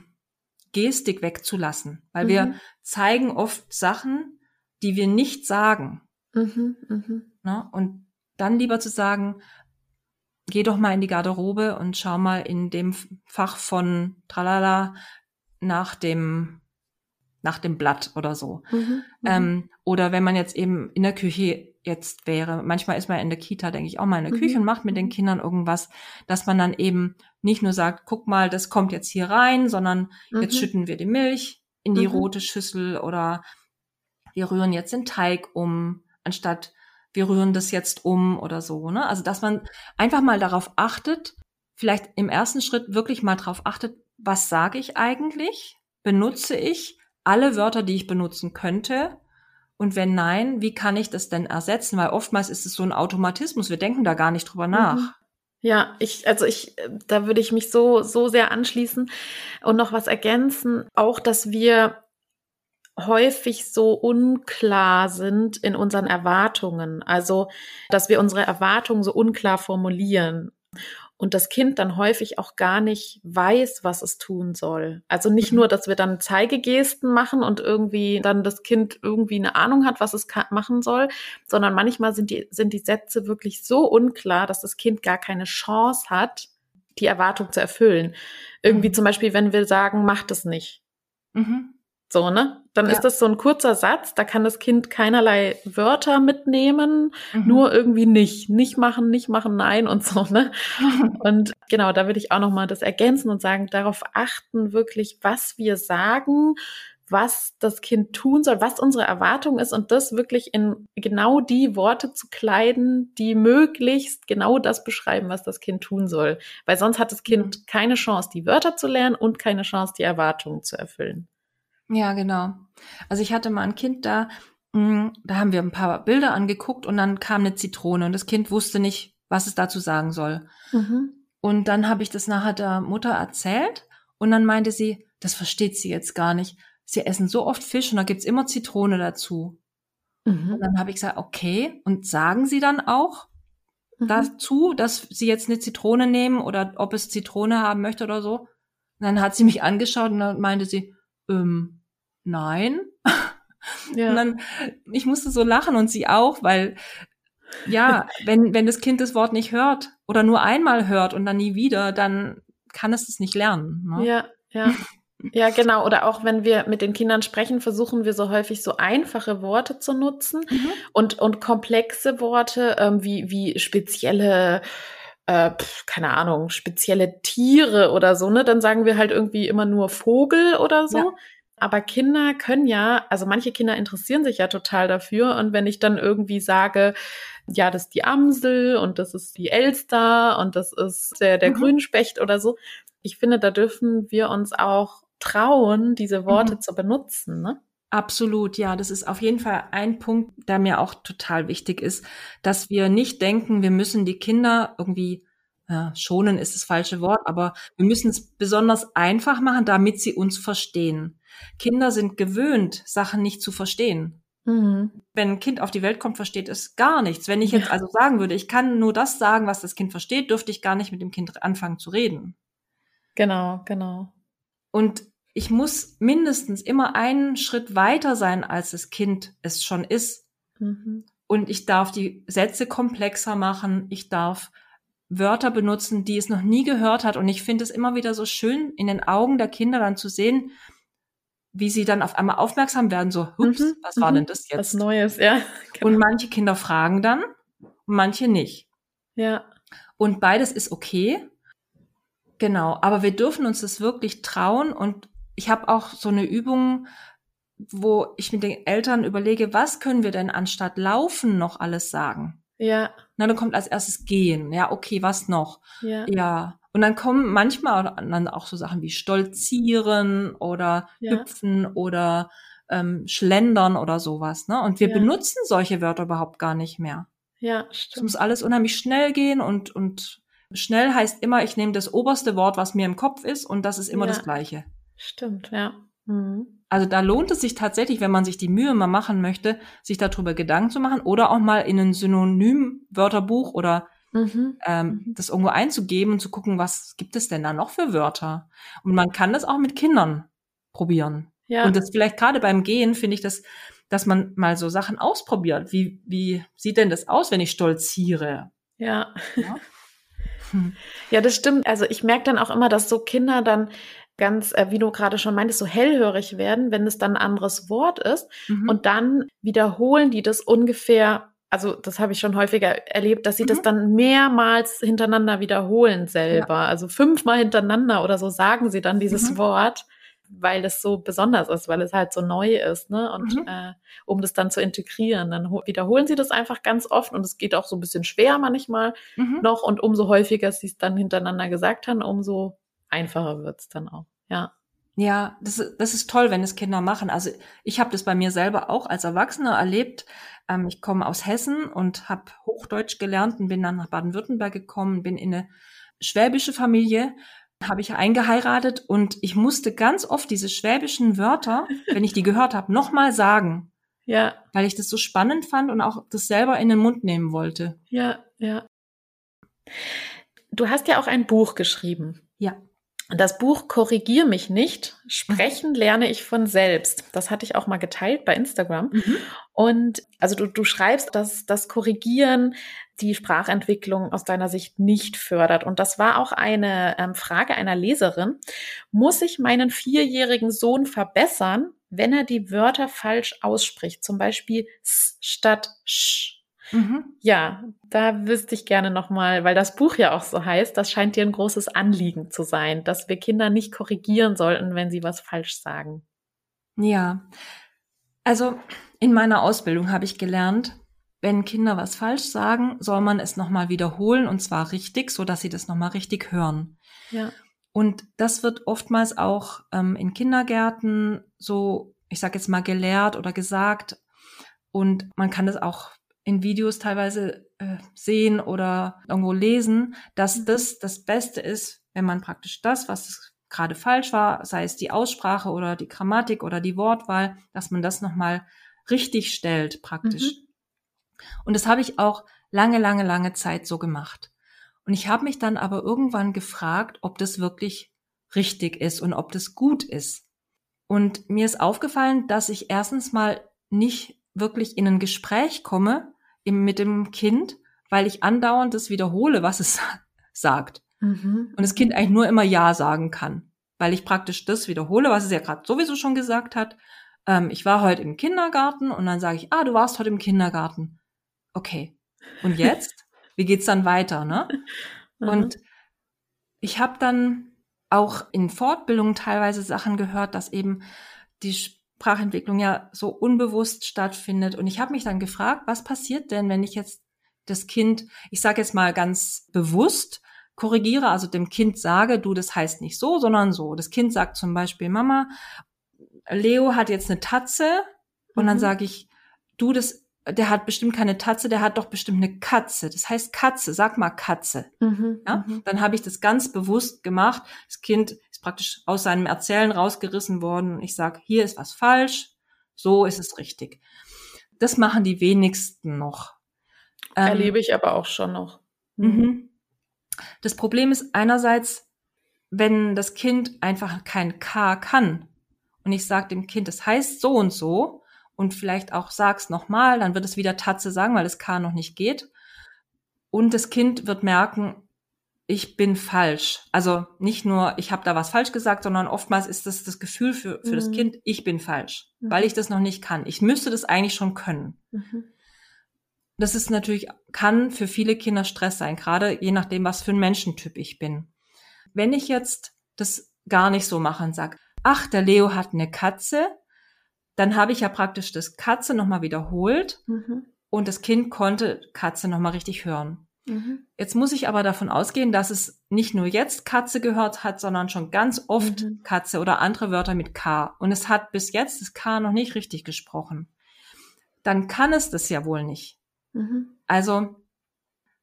Gestik wegzulassen, weil mhm. wir zeigen oft Sachen, die wir nicht sagen. Mhm, mh. Ne? Und dann lieber zu sagen, geh doch mal in die Garderobe und schau mal in dem Fach von Tralala nach dem nach dem Blatt oder so. Mhm, mhm, ähm, oder wenn man jetzt eben in der Küche jetzt wäre, manchmal ist man in der Kita, denke ich, auch mal in der mhm. Küche und macht mit den Kindern irgendwas, dass man dann eben nicht nur sagt, guck mal, das kommt jetzt hier rein, sondern mhm. jetzt schütten wir die Milch in die mhm. rote Schüssel oder wir rühren jetzt den Teig um, anstatt wir rühren das jetzt um oder so. Ne? Also dass man einfach mal darauf achtet, vielleicht im ersten Schritt wirklich mal darauf achtet, was sage ich eigentlich? Benutze ich alle Wörter, die ich benutzen könnte? Und wenn nein, wie kann ich das denn ersetzen? Weil oftmals ist es so ein Automatismus. Wir denken da gar nicht drüber mhm. nach. Ja, ich, also ich, da würde ich mich so, so sehr anschließen und noch was ergänzen. Auch, dass wir häufig so unklar sind in unseren Erwartungen. Also, dass wir unsere Erwartungen so unklar formulieren und das Kind dann häufig auch gar nicht weiß, was es tun soll. Also nicht mhm. nur, dass wir dann Zeigegesten machen und irgendwie dann das Kind irgendwie eine Ahnung hat, was es machen soll, sondern manchmal sind die, sind die Sätze wirklich so unklar, dass das Kind gar keine Chance hat, die Erwartung zu erfüllen. Irgendwie mhm. zum Beispiel, wenn wir sagen, mach das nicht. Mhm. So, ne? Dann ja. ist das so ein kurzer Satz, da kann das Kind keinerlei Wörter mitnehmen, mhm. nur irgendwie nicht. Nicht machen, nicht machen, nein und so, ne? [laughs] und genau, da würde ich auch nochmal das ergänzen und sagen, darauf achten wirklich, was wir sagen, was das Kind tun soll, was unsere Erwartung ist und das wirklich in genau die Worte zu kleiden, die möglichst genau das beschreiben, was das Kind tun soll. Weil sonst hat das Kind mhm. keine Chance, die Wörter zu lernen und keine Chance, die Erwartungen zu erfüllen. Ja, genau. Also ich hatte mal ein Kind da, mm, da haben wir ein paar Bilder angeguckt und dann kam eine Zitrone und das Kind wusste nicht, was es dazu sagen soll. Mhm. Und dann habe ich das nachher der Mutter erzählt und dann meinte sie, das versteht sie jetzt gar nicht. Sie essen so oft Fisch und da gibt's immer Zitrone dazu. Mhm. Und dann habe ich gesagt, okay, und sagen Sie dann auch mhm. dazu, dass Sie jetzt eine Zitrone nehmen oder ob es Zitrone haben möchte oder so? Und dann hat sie mich angeschaut und dann meinte sie, ähm, nein. [laughs] Ja. Und dann, ich musste so lachen und sie auch, weil ja, [laughs] wenn, wenn das Kind das Wort nicht hört oder nur einmal hört und dann nie wieder, dann kann es es nicht lernen. Ne? Ja, ja. Ja, [laughs] genau. Oder auch wenn wir mit den Kindern sprechen, versuchen wir so häufig so einfache Worte zu nutzen mhm. und, und komplexe Worte ähm, wie, wie spezielle, äh, keine Ahnung, spezielle Tiere oder so, ne? Dann sagen wir halt irgendwie immer nur Vogel oder so. Ja. Aber Kinder können ja, also manche Kinder interessieren sich ja total dafür. Und wenn ich dann irgendwie sage, ja, das ist die Amsel und das ist die Elster und das ist der, der mhm. Grünspecht oder so. Ich finde, da dürfen wir uns auch trauen, diese Worte mhm. zu benutzen, ne? Absolut, ja, das ist auf jeden Fall ein Punkt, der mir auch total wichtig ist, dass wir nicht denken, wir müssen die Kinder irgendwie ja, schonen ist das falsche Wort, aber wir müssen es besonders einfach machen, damit sie uns verstehen. Kinder sind gewöhnt, Sachen nicht zu verstehen. Mhm. Wenn ein Kind auf die Welt kommt, versteht es gar nichts. Wenn ich jetzt also sagen würde, ich kann nur das sagen, was das Kind versteht, dürfte ich gar nicht mit dem Kind anfangen zu reden. Genau, genau. Und ich muss mindestens immer einen Schritt weiter sein, als das Kind es schon ist. Mhm. Und ich darf die Sätze komplexer machen. Ich darf Wörter benutzen, die es noch nie gehört hat. Und ich finde es immer wieder so schön, in den Augen der Kinder dann zu sehen, wie sie dann auf einmal aufmerksam werden, so, hups, mhm, was war mhm. denn das jetzt? Was Neues, ja. [laughs] Genau. Und manche Kinder fragen dann, manche nicht. Ja. Und beides ist okay. Genau, aber wir dürfen uns das wirklich trauen und ich habe auch so eine Übung, wo ich mit den Eltern überlege, was können wir denn anstatt laufen noch alles sagen? Ja. Na, dann kommt als erstes gehen. Ja, okay, was noch? Ja. Ja. Und dann kommen manchmal dann auch so Sachen wie stolzieren oder Ja. hüpfen oder ähm, schlendern oder sowas. Ne? Und wir Ja. benutzen solche Wörter überhaupt gar nicht mehr. Ja, Es stimmt. muss alles unheimlich schnell gehen und, und schnell heißt immer, ich nehme das oberste Wort, was mir im Kopf ist und das ist immer Ja. das gleiche. Stimmt, ja. Mhm. Also da lohnt es sich tatsächlich, wenn man sich die Mühe mal machen möchte, sich darüber Gedanken zu machen oder auch mal in ein Synonym-Wörterbuch oder Mhm. ähm, Mhm. das irgendwo einzugeben und zu gucken, was gibt es denn da noch für Wörter? Und man kann das auch mit Kindern probieren. Ja. Und das vielleicht gerade beim Gehen finde ich das, dass man mal so Sachen ausprobiert. Wie, wie sieht denn das aus, wenn ich stolziere? ja. Ja. [laughs] Ja, das stimmt. Also ich merke dann auch immer, dass so Kinder dann ganz, äh, wie du gerade schon meintest, so hellhörig werden, wenn es dann ein anderes Wort ist. Mhm. Und dann wiederholen die das ungefähr, also das habe ich schon häufiger erlebt, dass sie das Mhm. dann mehrmals hintereinander wiederholen selber. Also fünfmal hintereinander oder so sagen sie dann dieses Mhm. Wort, weil es so besonders ist, weil es halt so neu ist, ne? Und Mhm. äh, um das dann zu integrieren, dann ho- wiederholen sie das einfach ganz oft und es geht auch so ein bisschen schwer manchmal Mhm. noch und umso häufiger sie es dann hintereinander gesagt haben, umso einfacher wird's dann auch. Ja. Ja, das, ist- das ist toll, wenn es Kinder machen. Also ich habe das bei mir selber auch als Erwachsener erlebt. Ähm, ich komme aus Hessen und habe Hochdeutsch gelernt und bin dann nach Baden-Württemberg gekommen, bin in eine schwäbische Familie, habe ich eingeheiratet und ich musste ganz oft diese schwäbischen Wörter, [laughs] wenn ich die gehört habe, nochmal sagen, Ja, weil ich das so spannend fand und auch das selber in den Mund nehmen wollte. ja, ja. Du hast ja auch ein Buch geschrieben. Ja. Das Buch Korrigier mich nicht. Sprechen lerne ich von selbst. Das hatte ich auch mal geteilt bei Instagram. Und also du, du schreibst, dass das Korrigieren die Sprachentwicklung aus deiner Sicht nicht fördert. Und das war auch eine ähm, Frage einer Leserin. Muss ich meinen vierjährigen Sohn verbessern, wenn er die Wörter falsch ausspricht? Zum Beispiel s statt sch. Mhm. Ja, da wüsste ich gerne nochmal, weil das Buch ja auch so heißt, das scheint dir ein großes Anliegen zu sein, dass wir Kinder nicht korrigieren sollten, wenn sie was falsch sagen. Ja, also in meiner Ausbildung habe ich gelernt, wenn Kinder was falsch sagen, soll man es nochmal wiederholen und zwar richtig, so dass sie das nochmal richtig hören. Ja. Und das wird oftmals auch ähm, in Kindergärten so, ich sage jetzt mal, gelehrt oder gesagt. Und man kann das auch in Videos teilweise äh, sehen oder irgendwo lesen, dass Mhm. das das Beste ist, wenn man praktisch das, was gerade falsch war, sei es die Aussprache oder die Grammatik oder die Wortwahl, dass man das nochmal richtig stellt praktisch. Und das habe ich auch lange, lange, lange Zeit so gemacht. Und ich habe mich dann aber irgendwann gefragt, ob das wirklich richtig ist und ob das gut ist. Und mir ist aufgefallen, dass ich erstens mal nicht wirklich in ein Gespräch komme im, mit dem Kind, weil ich andauernd das wiederhole, was es sagt. Mhm. Und das Kind eigentlich nur immer Ja sagen kann, weil ich praktisch das wiederhole, was es ja gerade sowieso schon gesagt hat. Ähm, ich war heute im Kindergarten und dann sage ich, ah, du warst heute im Kindergarten. Okay. Und jetzt? [laughs] Wie geht's dann weiter, ne? Mhm. Und ich habe dann auch in Fortbildungen teilweise Sachen gehört, dass eben die Sprachentwicklung ja so unbewusst stattfindet. Und ich habe mich dann gefragt, was passiert denn, wenn ich jetzt das Kind, ich sage jetzt mal ganz bewusst, korrigiere, also dem Kind sage, du, das heißt nicht so, sondern so. Das Kind sagt zum Beispiel, Mama, Leo hat jetzt eine Tatze. Und dann Mhm. sage ich, du, das, der hat bestimmt keine Tatze, der hat doch bestimmt eine Katze. Das heißt Katze, sag mal Katze. Mhm. Ja? Mhm. Dann habe ich das ganz bewusst gemacht. Das Kind ist praktisch aus seinem Erzählen rausgerissen worden. Ich sage, hier ist was falsch, so ist es richtig. Das machen die wenigsten noch. Ähm, Erlebe ich aber auch schon noch. Mhm. Das Problem ist einerseits, wenn das Kind einfach kein K kann und ich sage dem Kind, das heißt so und so und vielleicht auch sag's nochmal, dann wird es wieder Tatze sagen, weil das K noch nicht geht. Und das Kind wird merken, ich bin falsch. Also nicht nur, ich habe da was falsch gesagt, sondern oftmals ist das das Gefühl für, für das Mhm. Kind, ich bin falsch, Mhm. weil ich das noch nicht kann. Ich müsste das eigentlich schon können Mhm. das ist natürlich, kann für viele Kinder Stress sein, gerade je nachdem, was für ein Menschentyp ich bin. Wenn ich jetzt das gar nicht so mache und sage, ach, der Leo hat eine Katze, dann habe ich ja praktisch das Katze nochmal wiederholt Mhm. und das Kind konnte Katze nochmal richtig hören. Mhm. Jetzt muss ich aber davon ausgehen, dass es nicht nur jetzt Katze gehört hat, sondern schon ganz oft mhm. Katze oder andere Wörter mit K. Und es hat bis jetzt das K noch nicht richtig gesprochen. Dann kann es das ja wohl nicht. Mhm. Also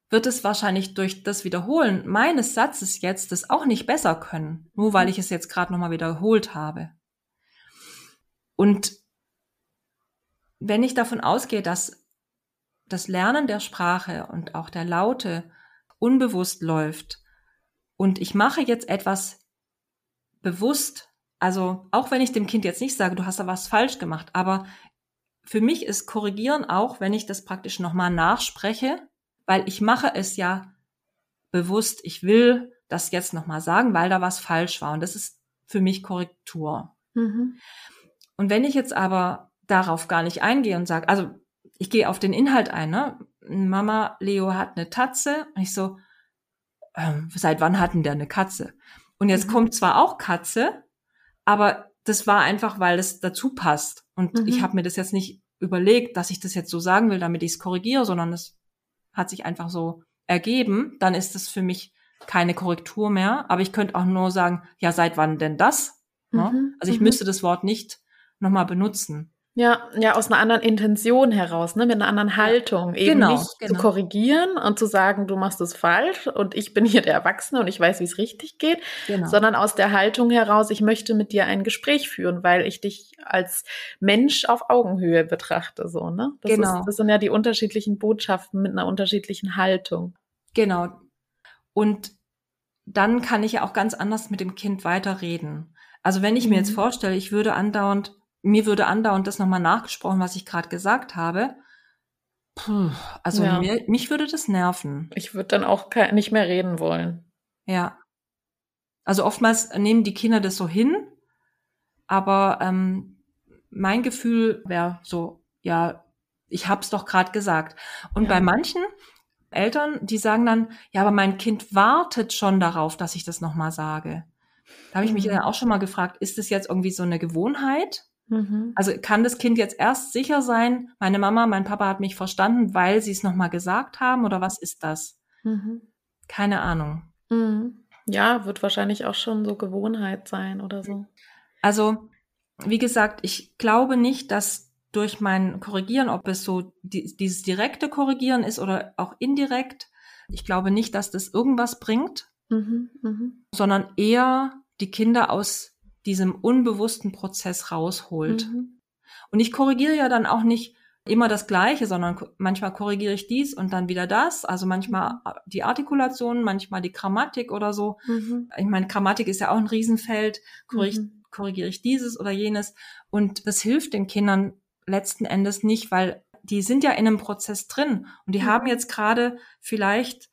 wird es wahrscheinlich durch das Wiederholen meines Satzes jetzt das auch nicht besser können, nur weil ich es jetzt gerade nochmal wiederholt habe. Und wenn ich davon ausgehe, dass das Lernen der Sprache und auch der Laute unbewusst läuft und ich mache jetzt etwas bewusst, also auch wenn ich dem Kind jetzt nicht sage, du hast da was falsch gemacht, aber für mich ist korrigieren auch, wenn ich das praktisch nochmal nachspreche, weil ich mache es ja bewusst, ich will das jetzt nochmal sagen, weil da was falsch war und das ist für mich Korrektur. Mhm. Und wenn ich jetzt aber darauf gar nicht eingehe und sage, also ich gehe auf den Inhalt ein, ne? Mama, Leo hat eine Tatze. Und ich so, ähm, seit wann hatten der eine Katze? Und jetzt mhm. kommt zwar auch Katze, aber das war einfach, weil es dazu passt. Und mhm. ich habe mir das jetzt nicht überlegt, dass ich das jetzt so sagen will, damit ich es korrigiere, sondern es hat sich einfach so ergeben. Dann ist es für mich keine Korrektur mehr. Aber ich könnte auch nur sagen, ja, seit wann denn das? Ne? Mhm. Also ich mhm. müsste das Wort nicht nochmal benutzen. Ja, ja, aus einer anderen Intention heraus, ne, mit einer anderen Haltung, ja, eben genau, nicht genau. zu korrigieren und zu sagen, du machst es falsch und ich bin hier der Erwachsene und ich weiß, wie es richtig geht, genau. sondern aus der Haltung heraus, ich möchte mit dir ein Gespräch führen, weil ich dich als Mensch auf Augenhöhe betrachte, so, ne? Das genau. Ist, das sind ja die unterschiedlichen Botschaften mit einer unterschiedlichen Haltung. Genau. Und dann kann ich ja auch ganz anders mit dem Kind weiterreden. Also wenn ich mhm. mir jetzt mhm. vorstelle, ich würde andauernd mir würde andauernd das nochmal nachgesprochen, was ich gerade gesagt habe. Puh, also ja. mir, mich würde das nerven. Ich würde dann auch nicht mehr reden wollen. Ja. Also oftmals nehmen die Kinder das so hin, aber ähm, mein Gefühl wäre so, ja, ich hab's doch gerade gesagt. Und ja. bei manchen Eltern, die sagen dann, ja, aber mein Kind wartet schon darauf, dass ich das nochmal sage. Da habe ich mich mhm. dann auch schon mal gefragt, ist das jetzt irgendwie so eine Gewohnheit? Mhm. Also kann das Kind jetzt erst sicher sein, meine Mama, mein Papa hat mich verstanden, weil sie es nochmal gesagt haben oder was ist das? Mhm. Keine Ahnung. Mhm. Ja, wird wahrscheinlich auch schon so Gewohnheit sein oder so. Also, wie gesagt, ich glaube nicht, dass durch mein Korrigieren, ob es so die, dieses direkte Korrigieren ist oder auch indirekt, ich glaube nicht, dass das irgendwas bringt, mhm, mh. sondern eher die Kinder aus diesem unbewussten Prozess rausholt. Mhm. Und ich korrigiere ja dann auch nicht immer das Gleiche, sondern manchmal korrigiere ich dies und dann wieder das. Also manchmal mhm. die Artikulation, manchmal die Grammatik oder so. Mhm. Ich meine, Grammatik ist ja auch ein Riesenfeld. Korrigiere, mhm. korrigiere ich dieses oder jenes? Und das hilft den Kindern letzten Endes nicht, weil die sind ja in einem Prozess drin und die mhm. haben jetzt gerade vielleicht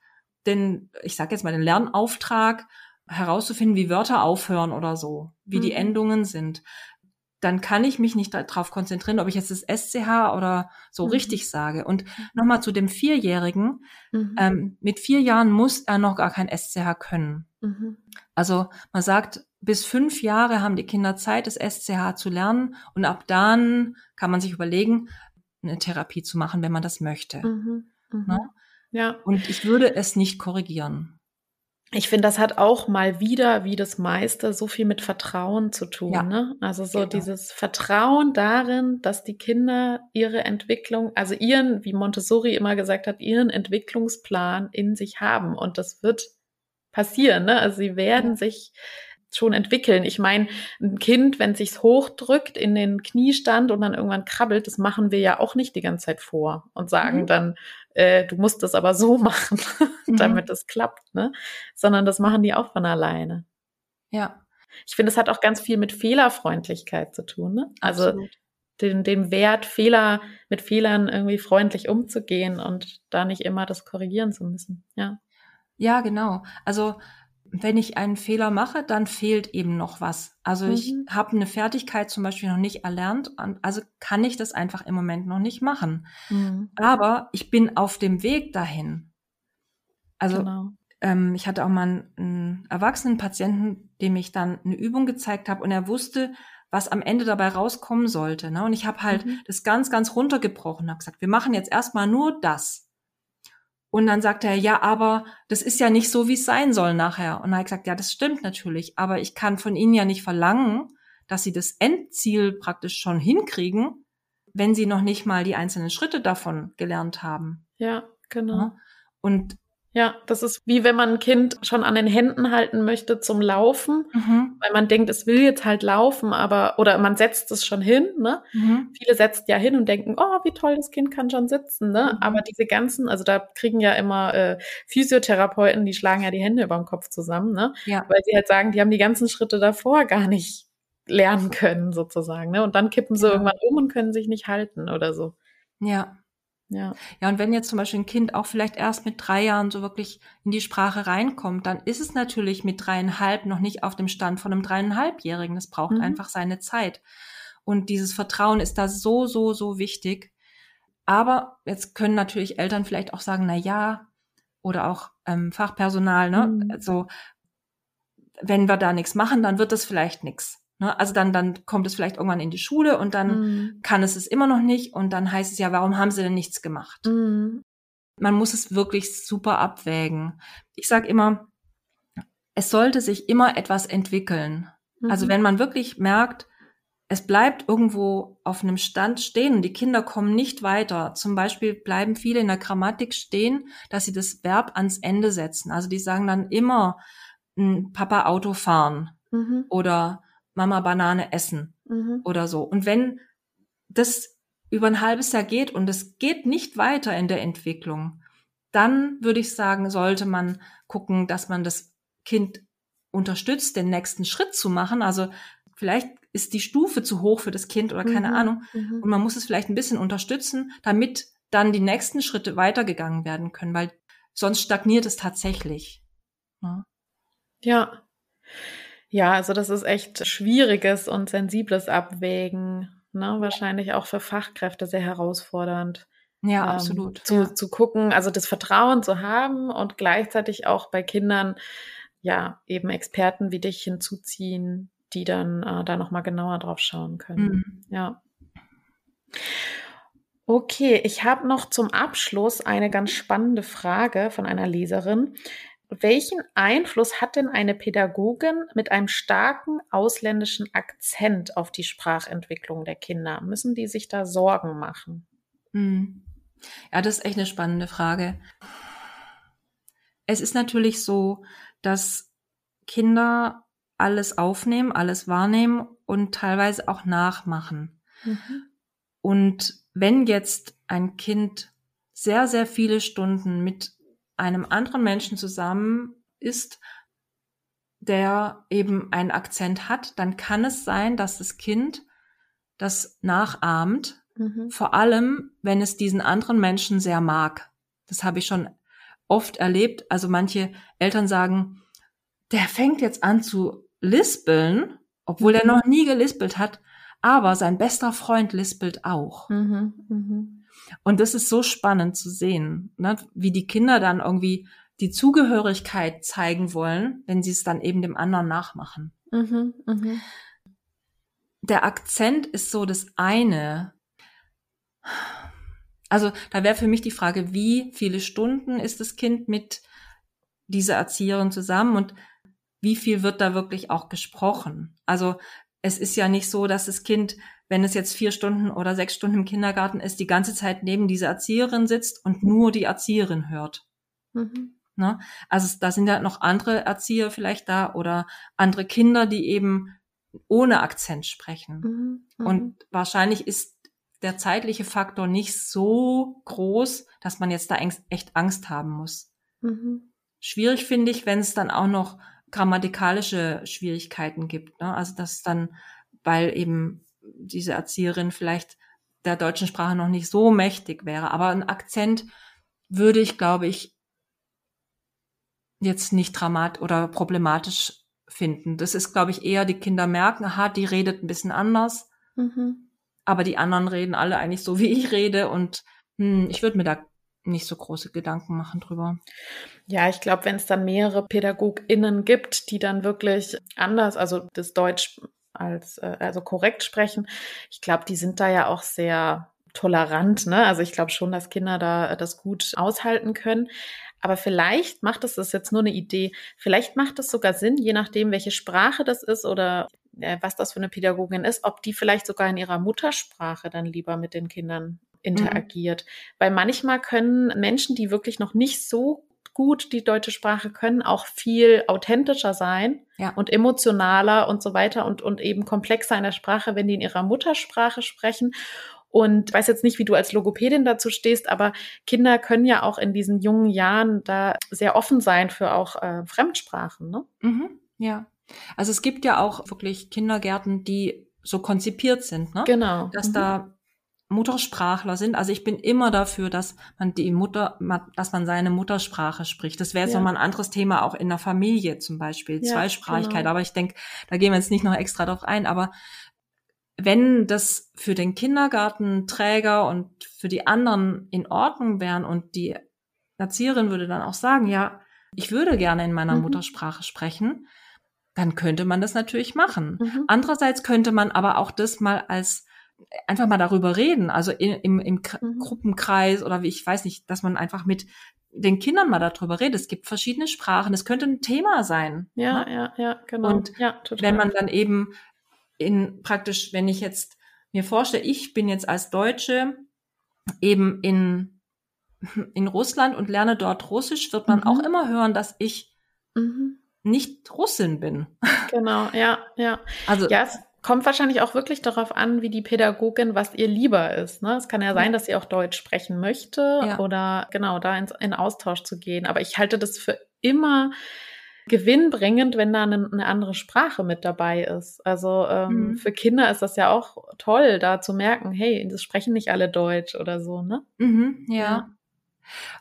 den, ich sage jetzt mal den Lernauftrag herauszufinden, wie Wörter aufhören oder so, wie mhm. die Endungen sind, dann kann ich mich nicht darauf konzentrieren, ob ich jetzt das SCH oder so mhm. richtig sage. Und nochmal zu dem Vierjährigen. Mhm. Ähm, mit vier Jahren muss er noch gar kein SCH können. Mhm. Also man sagt, bis fünf Jahre haben die Kinder Zeit, das SCH zu lernen. Und ab dann kann man sich überlegen, eine Therapie zu machen, wenn man das möchte. Mhm. Mhm. Ne? Ja. Und ich würde es nicht korrigieren ich finde, das hat auch mal wieder, wie das meiste, so viel mit Vertrauen zu tun. Ja, ne? Also so genau. dieses Vertrauen darin, dass die Kinder ihre Entwicklung, also ihren, wie Montessori immer gesagt hat, ihren Entwicklungsplan in sich haben. Und das wird passieren. Ne? Also sie werden ja. sich schon entwickeln. Ich meine, ein Kind, wenn sich's hochdrückt in den Kniestand und dann irgendwann krabbelt, das machen wir ja auch nicht die ganze Zeit vor und sagen mhm. dann, äh, du musst das aber so [laughs] machen, mhm. damit es klappt, ne? Sondern das machen die auch von alleine. Ja. Ich finde, es hat auch ganz viel mit Fehlerfreundlichkeit zu tun, ne? Also den, den Wert, Fehler, mit Fehlern irgendwie freundlich umzugehen und da nicht immer das korrigieren zu müssen, ja. Ja, genau. Also wenn ich einen Fehler mache, dann fehlt eben noch was. Also mhm. ich habe eine Fertigkeit zum Beispiel noch nicht erlernt, also kann ich das einfach im Moment noch nicht machen. Mhm. Aber ich bin auf dem Weg dahin. Also genau. ähm, ich hatte auch mal einen, einen erwachsenen Patienten, dem ich dann eine Übung gezeigt habe und er wusste, was am Ende dabei rauskommen sollte. Ne? Und ich habe halt mhm. das ganz, ganz runtergebrochen, habe gesagt, wir machen jetzt erstmal nur das. Und dann sagt er, ja, aber das ist ja nicht so, wie es sein soll nachher. Und dann habe ich gesagt, ja, das stimmt natürlich, aber ich kann von Ihnen ja nicht verlangen, dass Sie das Endziel praktisch schon hinkriegen, wenn Sie noch nicht mal die einzelnen Schritte davon gelernt haben. Ja, genau. Und ja, das ist wie wenn man ein Kind schon an den Händen halten möchte zum Laufen, mhm. weil man denkt, es will jetzt halt laufen, aber oder man setzt es schon hin. Ne? Mhm. Viele setzen ja hin und denken, oh, wie toll, das Kind kann schon sitzen. Ne? Mhm. Aber diese ganzen, also da kriegen ja immer äh, Physiotherapeuten, die schlagen ja die Hände über den Kopf zusammen, ne? Ja. weil sie halt sagen, die haben die ganzen Schritte davor gar nicht lernen können sozusagen. Ne? Und dann kippen sie ja. irgendwann um und können sich nicht halten oder so. Ja. Ja. Ja, und wenn jetzt zum Beispiel ein Kind auch vielleicht erst mit drei Jahren so wirklich in die Sprache reinkommt, dann ist es natürlich mit dreieinhalb noch nicht auf dem Stand von einem dreieinhalbjährigen. Das braucht mhm. einfach seine Zeit. Und dieses Vertrauen ist da so, so, so wichtig. Aber jetzt können natürlich Eltern vielleicht auch sagen, na ja, oder auch ähm, Fachpersonal, ne? Mhm. Also wenn wir da nichts machen, dann wird das vielleicht nichts. Ne? Also dann, dann kommt es vielleicht irgendwann in die Schule und dann mhm. kann es es immer noch nicht und dann heißt es ja, warum haben sie denn nichts gemacht? Mhm. Man muss es wirklich super abwägen. Ich sage immer, es sollte sich immer etwas entwickeln. Also mhm. Also wenn man wirklich merkt, es bleibt irgendwo auf einem Stand stehen und die Kinder kommen nicht weiter. Zum Beispiel bleiben viele in der Grammatik stehen, dass sie das Verb ans Ende setzen. Also die sagen dann immer Papa Auto fahren mhm. oder Mama Banane essen mhm. oder so. Und wenn das über ein halbes Jahr geht und es geht nicht weiter in der Entwicklung, dann würde ich sagen, sollte man gucken, dass man das Kind unterstützt, den nächsten Schritt zu machen. Also vielleicht ist die Stufe zu hoch für das Kind oder keine mhm. Ahnung. Mhm. Und man muss es vielleicht ein bisschen unterstützen, damit dann die nächsten Schritte weitergegangen werden können, weil sonst stagniert es tatsächlich. Ja. ja. Ja, also das ist echt schwieriges und sensibles Abwägen. Ne? Wahrscheinlich auch für Fachkräfte sehr herausfordernd. Ja, ähm, absolut. Zu, ja. zu gucken, also das Vertrauen zu haben und gleichzeitig auch bei Kindern, ja, eben Experten wie dich hinzuziehen, die dann äh, da nochmal genauer drauf schauen können. Mhm. Ja. Okay, ich habe noch zum Abschluss eine ganz spannende Frage von einer Leserin. Welchen Einfluss hat denn eine Pädagogin mit einem starken ausländischen Akzent auf die Sprachentwicklung der Kinder? Müssen die sich da Sorgen machen? Hm. Ja, das ist echt eine spannende Frage. Es ist natürlich so, dass Kinder alles aufnehmen, alles wahrnehmen und teilweise auch nachmachen. Mhm. Und wenn jetzt ein Kind sehr, sehr viele Stunden mit einem anderen Menschen zusammen ist, der eben einen Akzent hat, dann kann es sein, dass das Kind das nachahmt, mhm. vor allem wenn es diesen anderen Menschen sehr mag. Das habe ich schon oft erlebt. Also manche Eltern sagen, der fängt jetzt an zu lispeln, obwohl mhm. er noch nie gelispelt hat, aber sein bester Freund lispelt auch. Mhm. Und das ist so spannend zu sehen, ne? wie die Kinder dann irgendwie die Zugehörigkeit zeigen wollen, wenn sie es dann eben dem anderen nachmachen. Mhm, mh. Der Akzent ist so das eine. Also da wäre für mich die Frage, wie viele Stunden ist das Kind mit dieser Erzieherin zusammen und wie viel wird da wirklich auch gesprochen? Also es ist ja nicht so, dass das Kind wenn es jetzt vier Stunden oder sechs Stunden im Kindergarten ist, die ganze Zeit neben dieser Erzieherin sitzt und nur die Erzieherin hört. Mhm. Ne? Also da sind ja noch andere Erzieher vielleicht da oder andere Kinder, die eben ohne Akzent sprechen. Mhm. Mhm. Und wahrscheinlich ist der zeitliche Faktor nicht so groß, dass man jetzt da echt Angst haben muss. Mhm. Schwierig finde ich, wenn es dann auch noch grammatikalische Schwierigkeiten gibt. Ne? Also dass dann, weil eben diese Erzieherin vielleicht der deutschen Sprache noch nicht so mächtig wäre. Aber ein Akzent würde ich, glaube ich, jetzt nicht dramat oder problematisch finden. Das ist, glaube ich, eher die Kinder merken, aha, die redet ein bisschen anders. Mhm. Aber die anderen reden alle eigentlich so, wie ich rede. Und hm, ich würde mir da nicht so große Gedanken machen drüber. Ja, ich glaube, wenn es dann mehrere PädagogInnen gibt, die dann wirklich anders, also das Deutsch als äh, also korrekt sprechen. Ich glaube, die sind da ja auch sehr tolerant, ne? Also ich glaube schon, dass Kinder da das gut aushalten können. Aber vielleicht macht es, das ist jetzt nur eine Idee, vielleicht macht es sogar Sinn, je nachdem, welche Sprache das ist oder äh, was das für eine Pädagogin ist, ob die vielleicht sogar in ihrer Muttersprache dann lieber mit den Kindern interagiert. Mhm. Weil manchmal können Menschen, die wirklich noch nicht so gut die deutsche Sprache können, auch viel authentischer sein ja. und emotionaler und so weiter und, und eben komplexer in der Sprache, wenn die in ihrer Muttersprache sprechen. Und ich weiß jetzt nicht, wie du als Logopädin dazu stehst, aber Kinder können ja auch in diesen jungen Jahren da sehr offen sein für auch äh, Fremdsprachen, ne? Mhm, ja. Also es gibt ja auch wirklich Kindergärten, die so konzipiert sind, ne? Genau. Dass mhm. da Muttersprachler sind. Also ich bin immer dafür, dass man die Mutter, dass man seine Muttersprache spricht. Das wäre jetzt ja. nochmal ein anderes Thema, auch in der Familie zum Beispiel, ja, Zweisprachigkeit. Genau. Aber ich denke, da gehen wir jetzt nicht noch extra drauf ein. Aber wenn das für den Kindergartenträger und für die anderen in Ordnung wären und die Erzieherin würde dann auch sagen, ja, ich würde gerne in meiner mhm. Muttersprache sprechen, dann könnte man das natürlich machen. Mhm. Andererseits könnte man aber auch das mal als einfach mal darüber reden, also im, im mhm. Gruppenkreis oder wie ich weiß nicht, dass man einfach mit den Kindern mal darüber redet. Es gibt verschiedene Sprachen. Es könnte ein Thema sein. Ja, ne? ja, ja, genau. Und ja, wenn man dann eben in praktisch, wenn ich jetzt mir vorstelle, ich bin jetzt als Deutsche eben in, [laughs] in Russland und lerne dort Russisch, wird man mhm. auch immer hören, dass ich mhm. nicht Russin bin. Genau, ja, ja. Also, ja, es kommt wahrscheinlich auch wirklich darauf an, wie die Pädagogin, was ihr lieber ist. Ne? Es kann ja sein, dass sie auch Deutsch sprechen möchte ja. oder genau da in, in Austausch zu gehen. Aber ich halte das für immer gewinnbringend, wenn da eine, eine andere Sprache mit dabei ist. Also ähm, mhm. für Kinder ist das ja auch toll, da zu merken, hey, das sprechen nicht alle Deutsch oder so, ne? Mhm, ja. ja.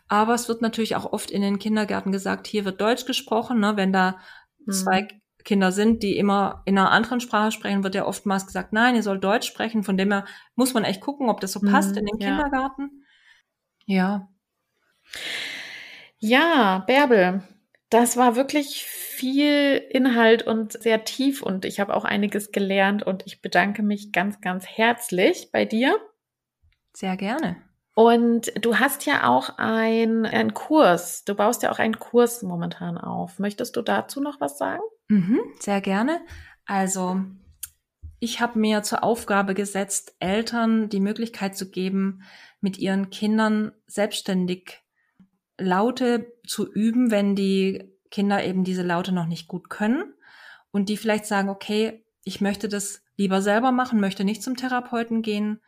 Aber es wird natürlich auch oft in den Kindergärten gesagt, hier wird Deutsch gesprochen, ne? Wenn da mhm. zwei Kinder sind, die immer in einer anderen Sprache sprechen, wird ja oftmals gesagt, nein, ihr sollt Deutsch sprechen. Von dem her muss man echt gucken, ob das so passt mhm, in den ja. Kindergarten. Ja. Ja, Bärbel, das war wirklich viel Inhalt und sehr tief und ich habe auch einiges gelernt und ich bedanke mich ganz, ganz herzlich bei dir. Sehr gerne. Und du hast ja auch ein, einen Kurs. Du baust ja auch einen Kurs momentan auf. Möchtest du dazu noch was sagen? Mhm, sehr gerne. Also ich habe mir zur Aufgabe gesetzt, Eltern die Möglichkeit zu geben, mit ihren Kindern selbstständig Laute zu üben, wenn die Kinder eben diese Laute noch nicht gut können und die vielleicht sagen, okay, ich möchte das lieber selber machen, möchte nicht zum Therapeuten gehen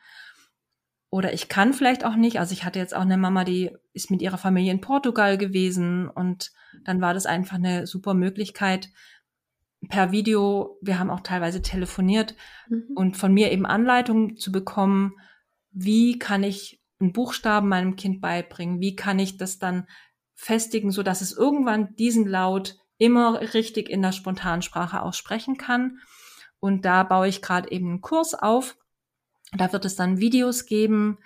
oder ich kann vielleicht auch nicht. Also ich hatte jetzt auch eine Mama, die ist mit ihrer Familie in Portugal gewesen und dann war das einfach eine super Möglichkeit per Video. Wir haben auch teilweise telefoniert mhm. und von mir eben Anleitungen zu bekommen, wie kann ich einen Buchstaben meinem Kind beibringen? Wie kann ich das dann festigen, so dass es irgendwann diesen Laut immer richtig in der Spontansprache aussprechen kann? Und da baue ich gerade eben einen Kurs auf da wird es dann Videos geben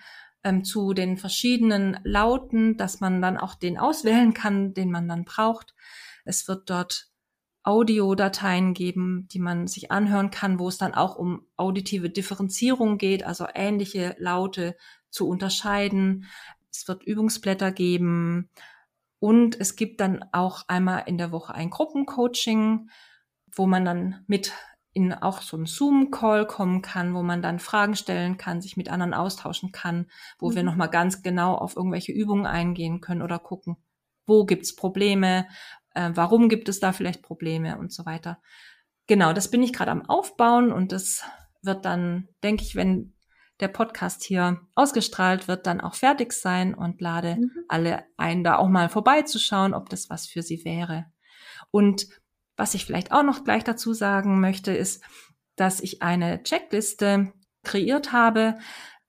ähm, zu den verschiedenen Lauten, dass man dann auch den auswählen kann, den man dann braucht. Es wird dort Audiodateien geben, die man sich anhören kann, wo es dann auch um auditive Differenzierung geht, also ähnliche Laute zu unterscheiden. Es wird Übungsblätter geben und es gibt dann auch einmal in der Woche ein Gruppencoaching, wo man dann mit in auch so einen Zoom-Call kommen kann, wo man dann Fragen stellen kann, sich mit anderen austauschen kann, wo mhm. wir nochmal ganz genau auf irgendwelche Übungen eingehen können oder gucken, wo gibt's Probleme, äh, warum gibt es da vielleicht Probleme und so weiter. Genau, das bin ich gerade am Aufbauen und das wird dann, denke ich, wenn der Podcast hier ausgestrahlt wird, dann auch fertig sein und lade mhm. alle ein, da auch mal vorbeizuschauen, ob das was für sie wäre. Und was ich vielleicht auch noch gleich dazu sagen möchte, ist, dass ich eine Checkliste kreiert habe,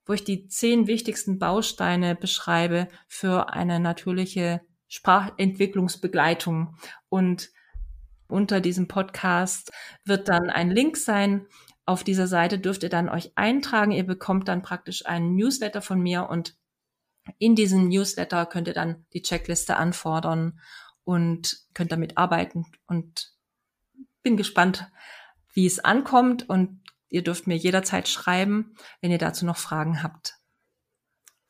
wo ich die zehn wichtigsten Bausteine beschreibe für eine natürliche Sprachentwicklungsbegleitung. Und unter diesem Podcast wird dann ein Link sein. Auf dieser Seite dürft ihr dann euch eintragen. Ihr bekommt dann praktisch einen Newsletter von mir und in diesem Newsletter könnt ihr dann die Checkliste anfordern und könnt damit arbeiten und bin gespannt, wie es ankommt und ihr dürft mir jederzeit schreiben, wenn ihr dazu noch Fragen habt.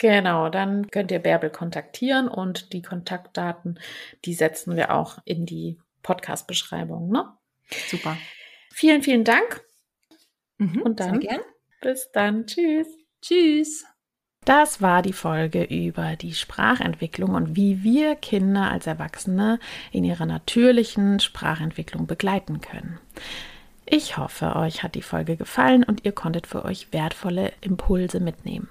Genau, dann könnt ihr Bärbel kontaktieren und die Kontaktdaten, die setzen wir auch in die Podcast-Beschreibung. Ne? Super. Vielen, vielen Dank. Mhm, und dann bis dann. Tschüss. Tschüss. Das war die Folge über die Sprachentwicklung und wie wir Kinder als Erwachsene in ihrer natürlichen Sprachentwicklung begleiten können. Ich hoffe, euch hat die Folge gefallen und ihr konntet für euch wertvolle Impulse mitnehmen.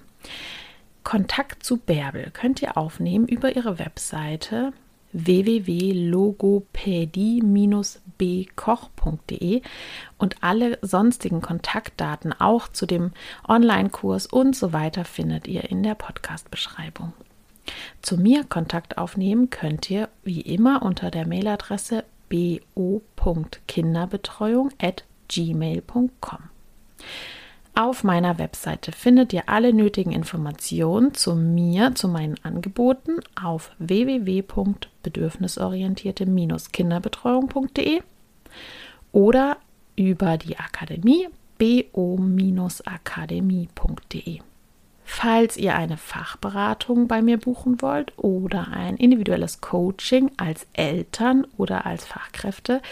Kontakt zu Bärbel könnt ihr aufnehmen über ihre Webseite www.logopädie-bkoch.de und alle sonstigen Kontaktdaten auch zu dem Online-Kurs und so weiter findet ihr in der Podcast-Beschreibung. Zu mir Kontakt aufnehmen könnt ihr wie immer unter der Mailadresse bo.kinderbetreuung@gmail.com. Auf meiner Webseite findet ihr alle nötigen Informationen zu mir, zu meinen Angeboten auf www.bedürfnisorientierte-kinderbetreuung.de oder über die Akademie bo-akademie.de. Falls ihr eine Fachberatung bei mir buchen wollt oder ein individuelles Coaching als Eltern oder als Fachkräfte,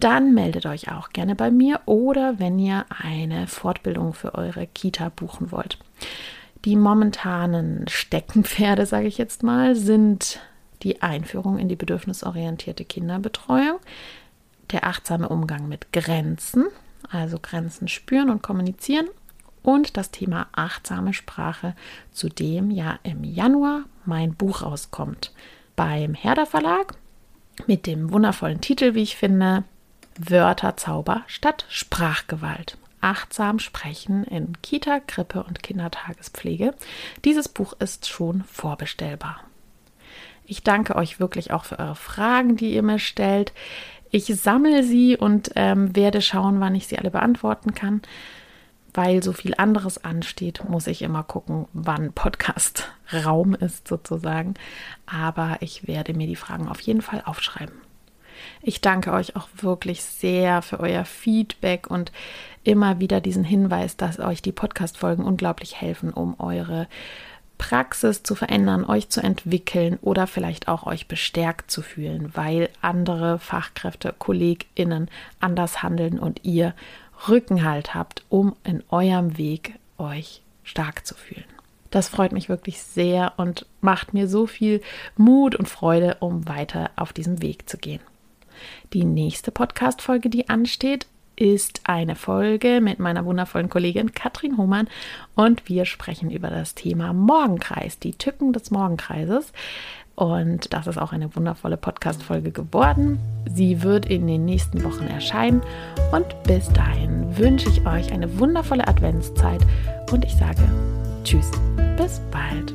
dann meldet euch auch gerne bei mir oder wenn ihr eine Fortbildung für eure Kita buchen wollt. Die momentanen Steckenpferde, sage ich jetzt mal, sind die Einführung in die bedürfnisorientierte Kinderbetreuung, der achtsame Umgang mit Grenzen, also Grenzen spüren und kommunizieren und das Thema achtsame Sprache, zu dem ja im Januar mein Buch rauskommt beim Herder Verlag mit dem wundervollen Titel, wie ich finde, Wörterzauber statt Sprachgewalt. Achtsam sprechen in Kita, Krippe und Kindertagespflege. Dieses Buch ist schon vorbestellbar. Ich danke euch wirklich auch für eure Fragen, die ihr mir stellt. Ich sammle sie und ähm, werde schauen, wann ich sie alle beantworten kann. Weil so viel anderes ansteht, muss ich immer gucken, wann Podcast-Raum ist sozusagen. Aber ich werde mir die Fragen auf jeden Fall aufschreiben. Ich danke euch auch wirklich sehr für euer Feedback und immer wieder diesen Hinweis, dass euch die Podcast-Folgen unglaublich helfen, um eure Praxis zu verändern, euch zu entwickeln oder vielleicht auch euch bestärkt zu fühlen, weil andere Fachkräfte, KollegInnen anders handeln und ihr Rückenhalt habt, um in eurem Weg euch stark zu fühlen. Das freut mich wirklich sehr und macht mir so viel Mut und Freude, um weiter auf diesem Weg zu gehen. Die nächste Podcast-Folge, die ansteht, ist eine Folge mit meiner wundervollen Kollegin Katrin Hohmann und wir sprechen über das Thema Morgenkreis, die Tücken des Morgenkreises. Und das ist auch eine wundervolle Podcast-Folge geworden. Sie wird in den nächsten Wochen erscheinen. Und bis dahin wünsche ich euch eine wundervolle Adventszeit und ich sage Tschüss, bis bald.